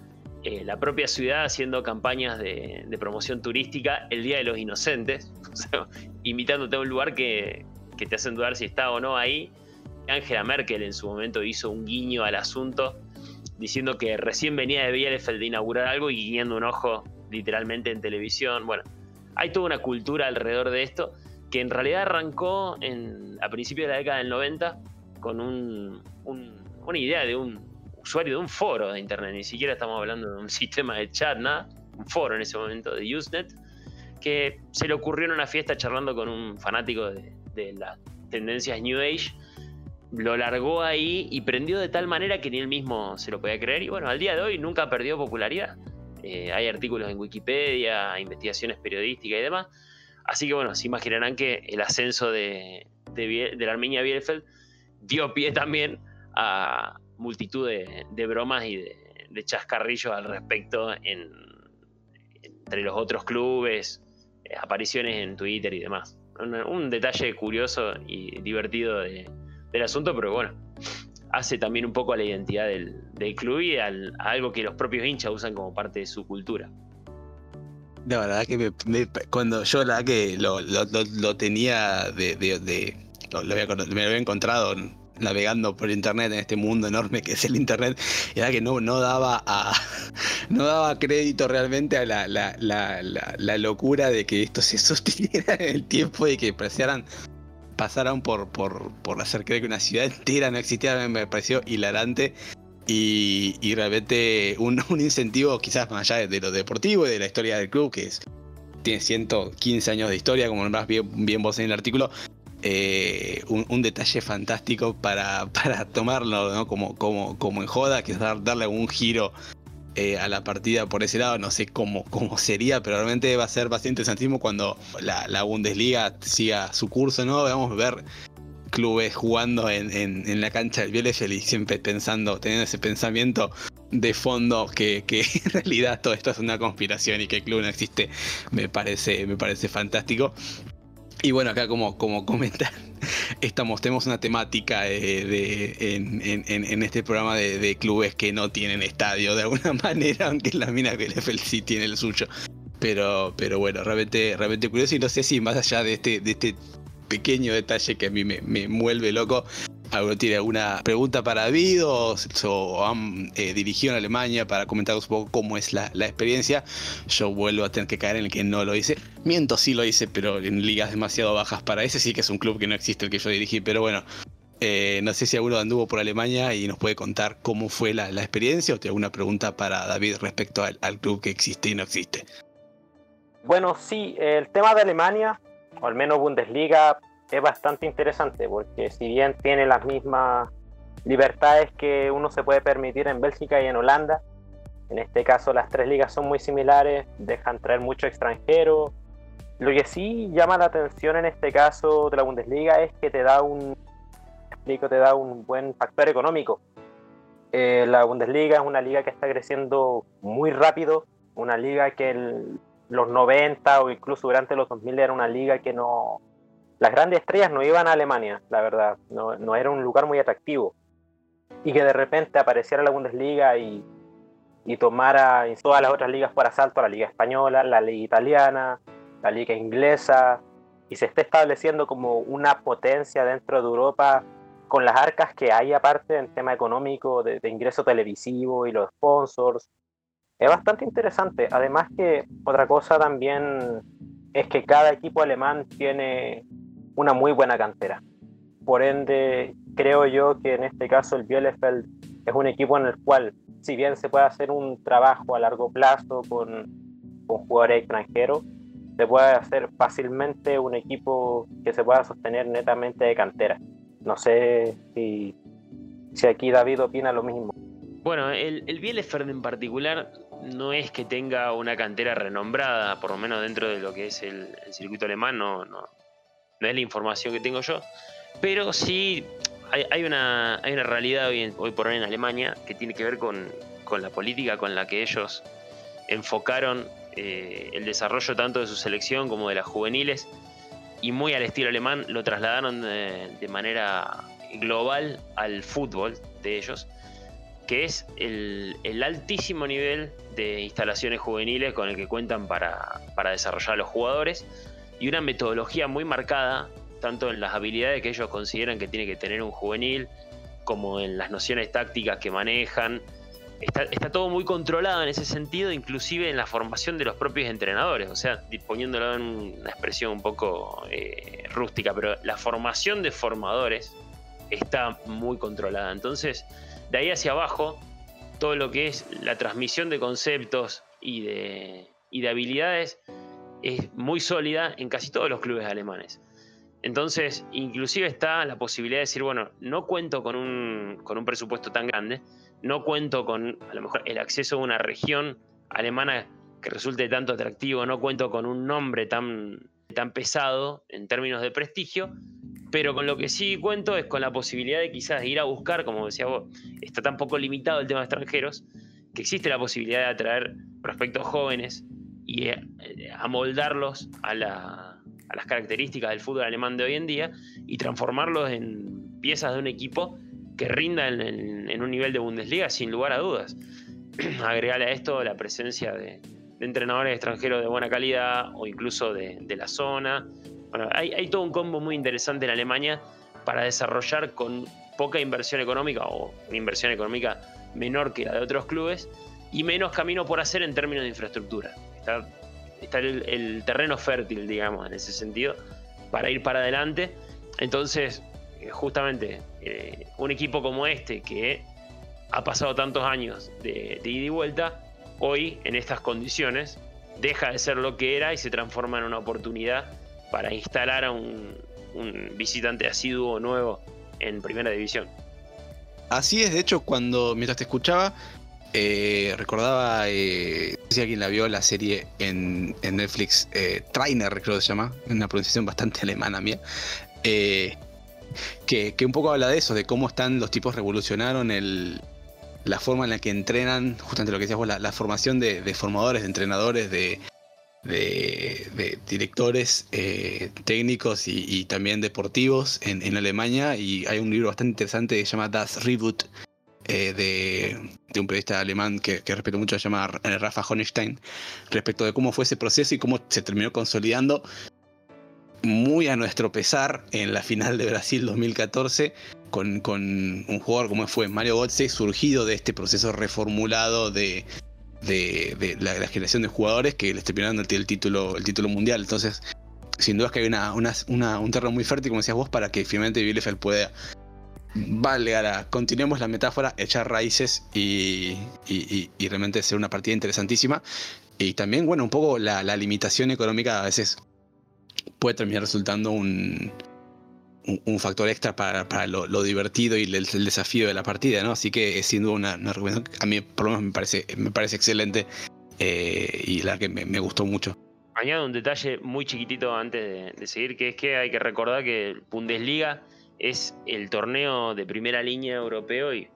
eh, la propia ciudad haciendo campañas de, promoción turística el Día de los Inocentes, invitándote a un lugar que, que te hacen dudar si está o no ahí. Angela Merkel en su momento hizo un guiño al asunto diciendo que recién venía de Bielefeld de inaugurar algo y guiñando un ojo literalmente en televisión. Bueno, hay toda una cultura alrededor de esto que en realidad arrancó en, a principios de la década del 90 con una idea de un usuario de un foro de internet, ni siquiera estamos hablando de un sistema de chat, nada, un foro en ese momento de Usenet, que se le ocurrió en una fiesta charlando con un fanático de, de las tendencias New Age lo largó ahí y prendió de tal manera que ni él mismo se lo podía creer. Y bueno, al día de hoy nunca perdió popularidad. Eh, hay artículos en Wikipedia, investigaciones periodísticas y demás. Así que bueno, se imaginarán que el ascenso de, la Armenia Bielefeld dio pie también a multitud de, bromas y de, chascarrillos al respecto entre los otros clubes, eh, apariciones en Twitter y demás. un detalle curioso y divertido de, del asunto, pero bueno, hace también un poco a la identidad del, club y a algo que los propios hinchas usan como parte de su cultura. La verdad que cuando yo la que lo, tenía de, me lo había encontrado navegando por internet en este mundo enorme que es el internet, era que no, no daba no daba crédito realmente a la, la, locura de que esto se sostuviera en el tiempo y que apreciaran pasaron por, por, por hacer creer que una ciudad entera no existía, me pareció hilarante. Y, y realmente un, un, incentivo quizás más allá de, lo deportivo y de la historia del club, que es, tiene 115 años de historia, como nombrás bien, bien vos en el artículo, eh, un, detalle fantástico para, para tomarlo ¿no? como, como, como en joda, que es darle un giro eh, a la partida por ese lado. No sé cómo, cómo sería, pero realmente va a ser bastante interesantísimo cuando la, Bundesliga siga su curso, ¿no? Vamos a ver clubes jugando en, la cancha del Bielefeld y siempre pensando, teniendo ese pensamiento de fondo que, en realidad todo esto es una conspiración y que el club no existe, me parece, me parece fantástico. Y bueno, acá como, como comentan, estamos, tenemos una temática de, en, este programa de, clubes que no tienen estadio de alguna manera, aunque la mina Bielefeld sí tiene el suyo. Pero, pero bueno, realmente, realmente curioso y no sé si más allá de este, de este pequeño detalle que a mí me, me vuelve loco, ¿Alguno tiene alguna pregunta para David o, han eh, dirigido en Alemania para comentaros un poco cómo es la, experiencia? Yo vuelvo a tener que caer en el que no lo hice. Miento, sí lo hice, pero en ligas demasiado bajas para ese. Sí que es un club que no existe el que yo dirigí, pero bueno. Eh, no sé si alguno anduvo por Alemania y nos puede contar cómo fue la, experiencia o tiene alguna pregunta para David respecto al, al club que existe y no existe. Bueno, sí, el tema de Alemania, o al menos Bundesliga, es bastante interesante porque si bien tiene las mismas libertades que uno se puede permitir en Bélgica y en Holanda, en este caso las tres ligas son muy similares, dejan traer mucho extranjero. Lo que sí llama la atención en este caso de la Bundesliga es que te da un, explico, te da un buen factor económico. Eh, la Bundesliga es una liga que está creciendo muy rápido, una liga que en los 90 o incluso durante los 2000 era una liga que no, las grandes estrellas no iban a Alemania, la verdad, no, era un lugar muy atractivo. Y que de repente apareciera la Bundesliga y, tomara todas las otras ligas por asalto, la Liga Española, la Liga Italiana, la Liga Inglesa, y se esté estableciendo como una potencia dentro de Europa con las arcas que hay aparte en tema económico, de ingreso televisivo y los sponsors. Es bastante interesante. Además que otra cosa también es que cada equipo alemán tiene una muy buena cantera. Por ende, creo yo que en este caso el Bielefeld es un equipo en el cual, si bien se puede hacer un trabajo a largo plazo con, con jugadores extranjeros, se puede hacer fácilmente un equipo que se pueda sostener netamente de cantera. No sé si, si aquí David opina lo mismo. Bueno, el, el Bielefeld en particular no es que tenga una cantera renombrada, por lo menos dentro de lo que es el, circuito alemán, no, no es la información que tengo yo, pero sí hay, una, hay una realidad hoy, hoy, por hoy en Alemania que tiene que ver con, con la política con la que ellos enfocaron eh, el desarrollo tanto de su selección como de las juveniles y muy al estilo alemán lo trasladaron de, de manera global al fútbol de ellos, que es el, el, altísimo nivel de instalaciones juveniles con el que cuentan para, para desarrollar a los jugadores y una metodología muy marcada, tanto en las habilidades que ellos consideran que tiene que tener un juvenil, como en las nociones tácticas que manejan. Está, está, todo muy controlado en ese sentido, inclusive en la formación de los propios entrenadores, o sea, poniéndolo en una expresión un poco eh, rústica, pero la formación de formadores está muy controlada. Entonces, de ahí hacia abajo, todo lo que es la transmisión de conceptos y de, y de habilidades es muy sólida en casi todos los clubes alemanes. Entonces, inclusive está la posibilidad de decir, bueno, no cuento con un, con un presupuesto tan grande, no cuento con a lo mejor el acceso a una región alemana que resulte tanto atractivo, no cuento con un nombre tan, tan pesado en términos de prestigio, pero con lo que sí cuento es con la posibilidad de quizás ir a buscar, como decía vos, está tan poco limitado el tema de extranjeros, que existe la posibilidad de atraer prospectos jóvenes y eh, amoldarlos a, la, a, las características del fútbol alemán de hoy en día y transformarlos en piezas de un equipo que rinda en, un nivel de Bundesliga sin lugar a dudas. Agregarle a esto la presencia de, entrenadores extranjeros de buena calidad o incluso de, de la zona. Bueno, hay, hay, todo un combo muy interesante en Alemania para desarrollar con poca inversión económica o una inversión económica menor que la de otros clubes y menos camino por hacer en términos de infraestructura está, el, terreno fértil, digamos, en ese sentido, para ir para adelante. Entonces, eh, justamente, eh, un equipo como este, que ha pasado tantos años de, de ida y vuelta, hoy, en estas condiciones, deja de ser lo que era y se transforma en una oportunidad para instalar a un, un visitante asiduo nuevo en primera división. Así es, de hecho, cuando mientras te escuchaba, eh, recordaba, eh, no sé si alguien la vio, la serie en, Netflix, eh, Trainer creo que se llama, una pronunciación bastante alemana mía, que, un poco habla de eso, de cómo están los tipos revolucionaron la forma en la que entrenan, justamente lo que decías vos, la, formación de, formadores, de entrenadores, de, directores técnicos y, y, también deportivos en, en, Alemania. Y hay un libro bastante interesante que se llama Das Reboot, eh, de, un periodista alemán que, que, respeto mucho, se llama Rafa Honestein, respecto de cómo fue ese proceso y cómo se terminó consolidando muy a nuestro pesar en la final de Brasil 2014 con, con un jugador como fue Mario Götze, surgido de este proceso reformulado de, de, la, generación de jugadores que les terminaron el, el, título, el título mundial. Entonces, sin duda es que hay una, una, un terreno muy fértil, como decías vos, para que finalmente Bielefeld pueda vale, ahora continuemos la metáfora, echar raíces y, y, y, realmente ser una partida interesantísima. Y también, bueno, un poco la, la limitación económica a veces puede terminar resultando un, un, factor extra para, para lo, lo, divertido y el, desafío de la partida, ¿no? Así que es sin duda una, recomendación que a mí por lo menos me parece, me parece excelente eh, y la que me, me, gustó mucho. Añado un detalle muy chiquitito antes de, de seguir, que es que hay que recordar que Bundesliga es el torneo de primera línea europeo y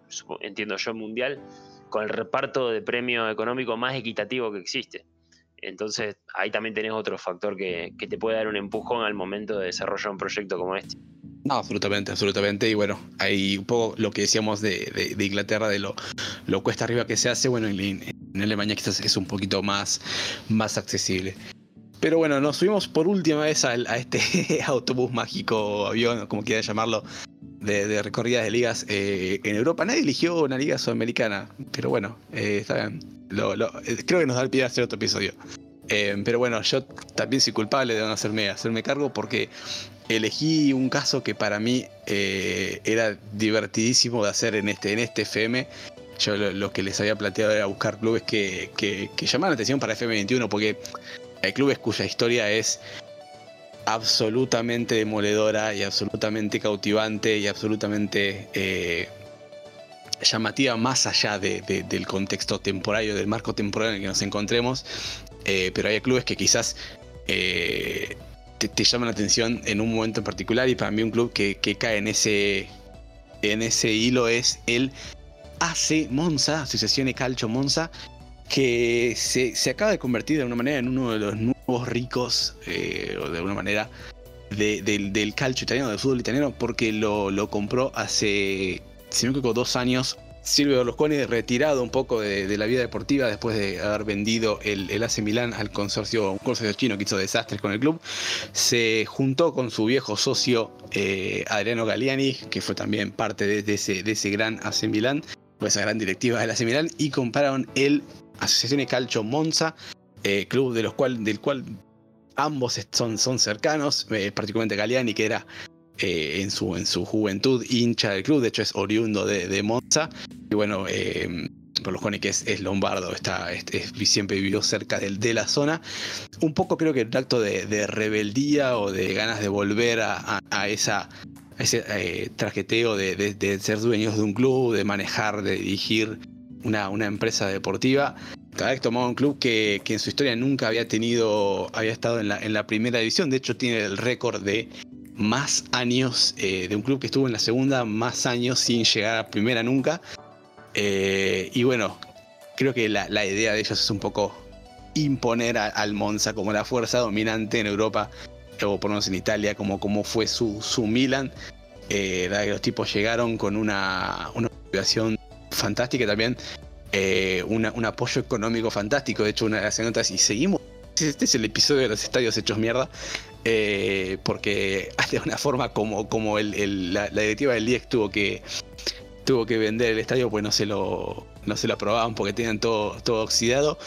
entiendo yo mundial con el reparto de premio económico más equitativo que existe. Entonces ahí también tenés otro factor que, te puede dar un empujón al momento de desarrollar un proyecto como este. No, absolutamente, absolutamente. Y bueno, hay un poco lo que decíamos de, Inglaterra, de lo, lo, cuesta arriba que se hace. Bueno, en, Alemania quizás es un poquito más, más accesible. Pero bueno, nos subimos por última vez a, este autobús mágico, avión, como quiera llamarlo, de, recorridas de ligas eh, en Europa. Nadie eligió una liga sudamericana, pero bueno, eh, está bien. Eh, creo que nos da el pie a hacer otro episodio. pero bueno, yo también soy culpable de no hacerme, hacerme cargo porque elegí un caso que para mí era divertidísimo de hacer en este, en este FM. Yo lo, que les había planteado era buscar clubes que, que, llaman la atención para FM21 porque hay clubes cuya historia es absolutamente demoledora y absolutamente cautivante y absolutamente eh, llamativa más allá del contexto temporario, del marco temporal en el que nos encontremos. Eh, pero hay clubes que quizás eh, te, llaman la atención en un momento en particular y para mí un club que, cae en ese, en ese hilo es el AC Monza, Asociación Calcio Monza, que se, se, acaba de convertir de alguna manera en uno de los nuevos ricos, eh, o de alguna manera, del calcio italiano, del fútbol italiano, porque lo, lo compró hace, si no me equivoco, dos años. Silvio Berlusconi, retirado un poco de, la vida deportiva después de haber vendido el, el AC Milán al consorcio, un consorcio chino que hizo desastres con el club, se juntó con su viejo socio eh, Adriano Galliani, que fue también parte de, ese, de ese gran AC Milán, esa gran directiva del AC Milán, y compraron el Asociación Calcio Monza, eh, club de cual, del cual ambos son, son cercanos, eh, particularmente Galeani, que era eh, en, su, en su juventud hincha del club, de hecho es oriundo de, Monza, y bueno, por los que es, es lombardo, está, siempre vivió cerca de, de, la zona. Un poco creo que el acto de, rebeldía o de ganas de volver a, esa, ese trajeteo de, ser dueños de un club, de manejar, de dirigir una, una empresa deportiva. Cada vez tomaba un club que, en su historia nunca había tenido, había estado en la, en la primera división. De hecho, tiene el récord de más años, eh, de un club que estuvo en la segunda, más años sin llegar a primera nunca. Eh, y bueno, creo que la, idea de ellos es un poco imponer al Monza como la fuerza dominante en Europa, o por lo menos en Italia, como, como fue su, su Milan. Eh, los tipos llegaron con una, una motivación fantástica también, eh, un apoyo económico fantástico. De hecho, una de las notas, y seguimos. Este es el episodio de los estadios hechos mierda. Eh, porque de una forma como, como la, directiva del DIEC tuvo que, tuvo que vender el estadio, pues no se lo, no se lo aprobaban porque tenían todo, todo oxidado.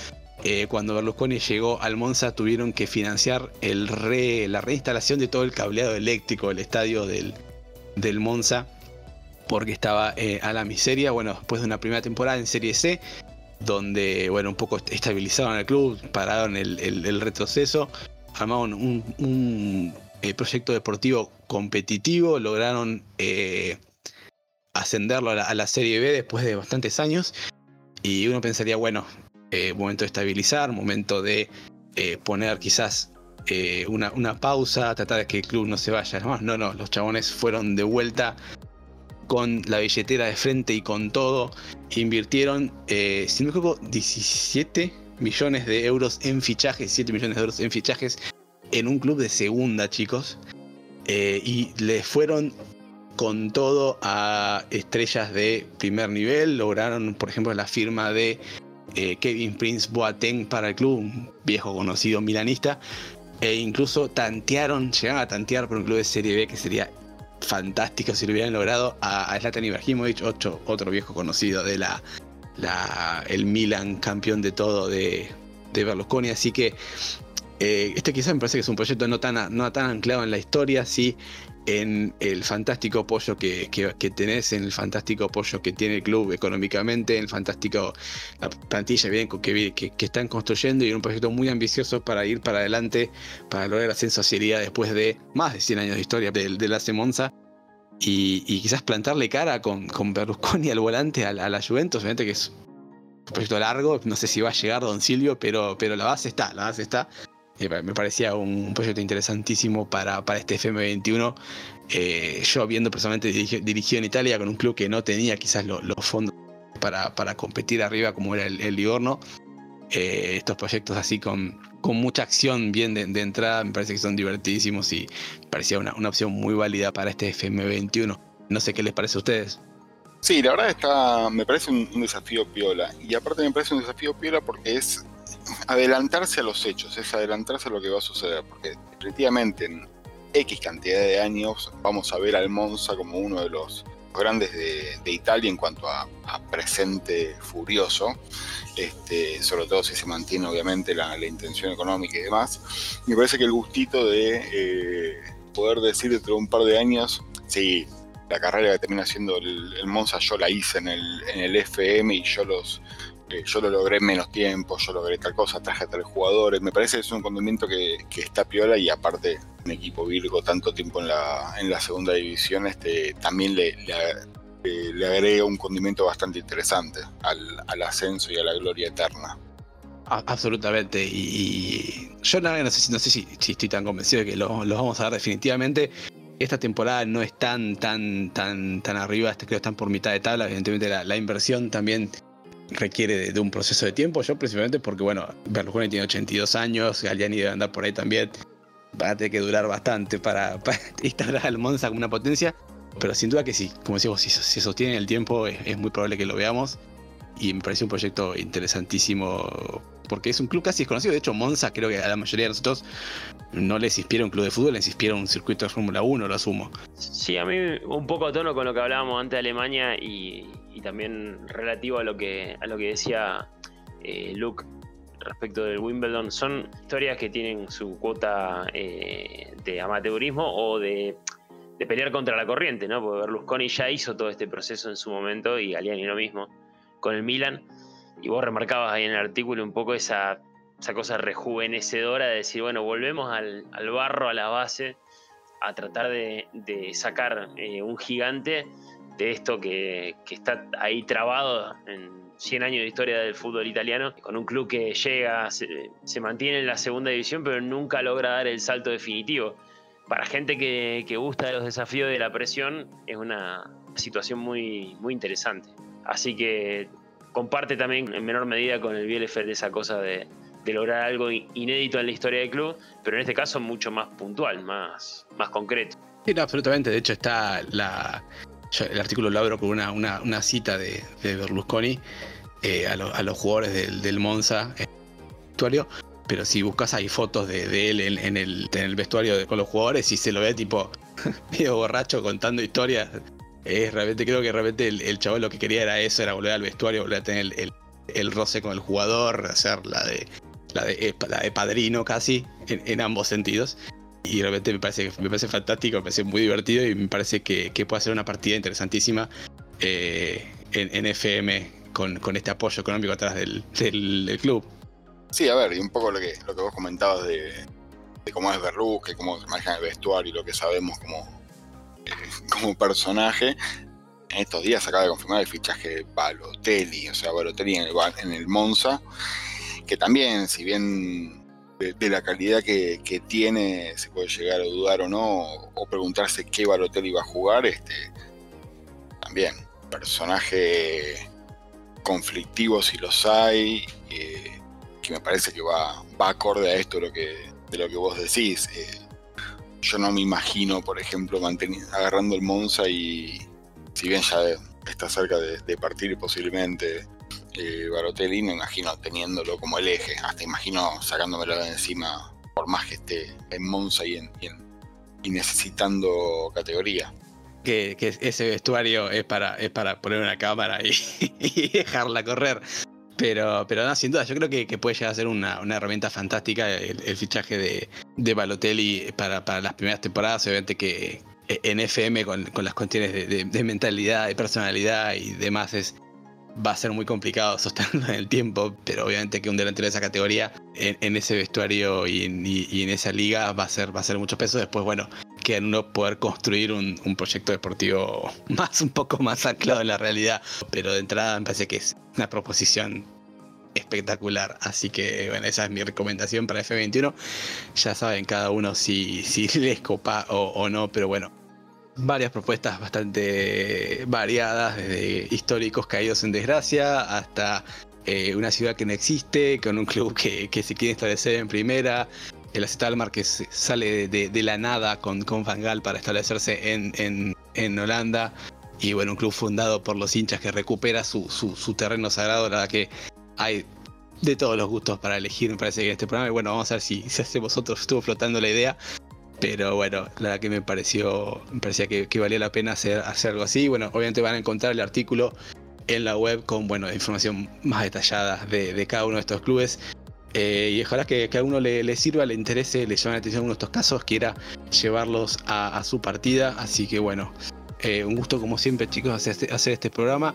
Eh, cuando Berlusconi llegó al Monza tuvieron que financiar el re, la reinstalación de todo el cableado eléctrico del estadio del, del Monza porque estaba eh, a la miseria, bueno, después de una primera temporada en Serie C, donde, bueno, un poco estabilizaron el club, pararon el, retroceso, armaron un, eh, proyecto deportivo competitivo, lograron eh, ascenderlo a la, Serie B después de bastantes años, y uno pensaría, bueno, momento de estabilizar, momento de poner quizás una, una, pausa, tratar de que el club no se vaya. No, no, no, los chabones fueron de vuelta con la billetera de frente y con todo, invirtieron, eh, si no me equivoco, 17 millones de euros en fichajes, 7 millones de euros en fichajes en un club de segunda, chicos. Eh, y le fueron con todo a estrellas de primer nivel. Lograron, por ejemplo, la firma de eh, Kevin Prince Boateng para el club, un viejo conocido milanista. E incluso tantearon, llegaron a tantear por un club de Serie B que sería fantástico si lo hubieran logrado a, Zlatan Ibrahimovic, otro, otro viejo conocido de la, el Milan, campeón de todo de, de Berlusconi. Así que eh, este quizás me parece que es un proyecto no tan, no tan anclado en la historia, sí en el fantástico apoyo que, tenés, en el fantástico apoyo que tiene el club económicamente, en el fantástico la plantilla bien que, que, están construyendo y en un proyecto muy ambicioso para ir para adelante, para lograr ascenso a Serie después de más de 100 años de historia del, la Monza. Y, quizás plantarle cara con, con Berlusconi al volante a, la Juventus, obviamente que es un proyecto largo, no sé si va a llegar Don Silvio, pero, pero la base está, la base está me parecía un proyecto interesantísimo para, para este FM21. Eh, yo habiendo personalmente dirigido en Italia con un club que no tenía quizás los fondos para, para, competir arriba como era el, el Livorno, eh, estos proyectos así con, con mucha acción bien de, entrada, me parece que son divertidísimos y parecía una, una opción muy válida para este FM21. No sé qué les parece a ustedes. Sí, la verdad está, me parece un, desafío piola. Y aparte me parece un desafío piola porque es adelantarse a los hechos, es adelantarse a lo que va a suceder. Porque efectivamente en X cantidad de años vamos a ver al Monza como uno de los grandes de, Italia en cuanto a, presente furioso, este, sobre todo si se mantiene obviamente la, intención económica y demás. Me parece que el gustito de eh, poder decir dentro de un par de años, sí, la carrera que termina siendo el, Monza yo la hice en el, en el FM y yo los yo lo logré en menos tiempo, yo logré tal cosa, traje a tales jugadores. Me parece que es un condimento que, está piola y aparte un equipo Virgo tanto tiempo en la, en la segunda división este, también le, le, agrega un condimento bastante interesante al, ascenso y a la gloria eterna. Absolutamente, y, yo no, sé, no sé si, estoy tan convencido de que los lo vamos a ver definitivamente, esta temporada no es tan, tan, tan, tan arriba, este, creo que están por mitad de tabla. Evidentemente la, inversión también requiere de, un proceso de tiempo. Yo principalmente porque, bueno, Berlusconi tiene 82 años, Galliani debe andar por ahí también. Va a tener que durar bastante para, instalar al Monza como una potencia. Pero sin duda que sí, como decimos, si se sostiene el tiempo es, muy probable que lo veamos. Y me parece un proyecto interesantísimo porque es un club casi desconocido. De hecho, Monza creo que a la mayoría de nosotros no les inspira un club de fútbol, les inspira un circuito de Fórmula 1, lo asumo. Sí, a mí un poco a tono con lo que hablábamos antes de Alemania y, también relativo a lo que, a lo que decía eh, Luke respecto del Wimbledon. Son historias que tienen su cuota eh, de amateurismo o de, de, pelear contra la corriente, ¿no? Porque Berlusconi ya hizo todo este proceso en su momento y Galiani lo mismo con el Milan y vos remarcabas ahí en el artículo un poco esa, esa cosa rejuvenecedora de decir, bueno, volvemos al, barro, a la base, a tratar de, sacar eh, un gigante de esto que, está ahí trabado en 100 años de historia del fútbol italiano, con un club que llega, se, mantiene en la segunda división, pero nunca logra dar el salto definitivo. Para gente que, que gusta de los desafíos de la presión, es una situación muy, muy interesante. Así que comparte también en menor medida con el Bielefeld esa cosa de, lograr algo inédito en la historia del club, pero en este caso mucho más puntual, más, más concreto. Sí, absolutamente. De hecho, está la. El artículo lo abro con una, cita de, Berlusconi eh, a, los jugadores del, Monza en el vestuario. Pero si buscas hay fotos de, él en, el, en vestuario con los jugadores y se lo ve tipo medio borracho contando historias realmente creo que realmente el, chaval lo que quería era eso, era volver al vestuario, volver a tener el, roce con el jugador, hacer la de la de, eh, la de padrino casi, en, ambos sentidos. Y realmente me parece, me parece fantástico, me parece muy divertido y me parece que, puede ser una partida interesantísima eh, en, FM con, este apoyo económico atrás del, del, club. Sí, a ver, y un poco lo que, lo que vos comentabas de, cómo es Berluz, que cómo se el vestuario y lo que sabemos como como personaje. En estos días acaba de confirmar el fichaje de Balotelli, o sea, Balotelli en el, en el Monza, que también, si bien de, la calidad que, tiene, se puede llegar a dudar o no, o preguntarse qué Balotelli va a jugar, este, también, personaje conflictivo si los hay, eh, que me parece que va, va acorde a esto lo que, de lo que vos decís. Eh, yo no me imagino, por ejemplo, agarrando el Monza y si bien ya está cerca de, partir posiblemente eh, Barotelli, me imagino teniéndolo como el eje, hasta imagino sacándomelo de encima por más que esté en Monza y, necesitando categoría. Que, ese vestuario es para, es para poner una cámara y, dejarla correr. Pero, pero no, sin duda, yo creo que, puede llegar a ser una, herramienta fantástica el, fichaje de, de Balotelli para, para, las primeras temporadas. Obviamente que en FM, con, las cuestiones de, mentalidad, de personalidad y demás, es, va a ser muy complicado sostenerlo en el tiempo. Pero obviamente que un delantero de esa categoría, en, ese vestuario y en, esa liga, va a ser, va a ser mucho peso. Después, bueno, que uno poder construir un, un, proyecto deportivo más un poco más anclado en la realidad. Pero de entrada me parece que es una proposición espectacular. Así que bueno, esa es mi recomendación para F21. Ya saben cada uno si, si les copa o, no, pero bueno. Varias propuestas bastante variadas, desde históricos caídos en desgracia hasta eh, una ciudad que no existe, con un club que, se quiere establecer en primera, el AZ Almar que sale de, la nada con, con Van Gaal para establecerse en, en, Holanda, y bueno, un club fundado por los hinchas que recupera su, su, terreno sagrado, la verdad que hay de todos los gustos para elegir, me parece que en este programa, y bueno, vamos a ver si, si hacemos otro, estuvo flotando la idea, pero bueno, la que me pareció, me parecía que, valía la pena hacer, hacer algo así. Bueno, obviamente van a encontrar el artículo en la web con bueno, información más detallada de, cada uno de estos clubes. Eh, y ojalá que, que, a uno le, sirva, le interese, le llame la atención uno de estos casos, quiera llevarlos a, su partida. Así que bueno, eh, un gusto como siempre chicos hacer este, hacer este programa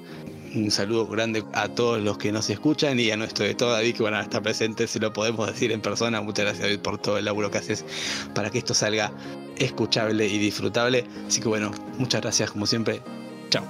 un saludo grande a todos los que nos escuchan y a nuestro de todo David que van a estar se lo podemos decir en persona. Muchas gracias David por todo el laburo que haces para que esto salga escuchable y disfrutable. Así que bueno, muchas gracias como siempre. Chao.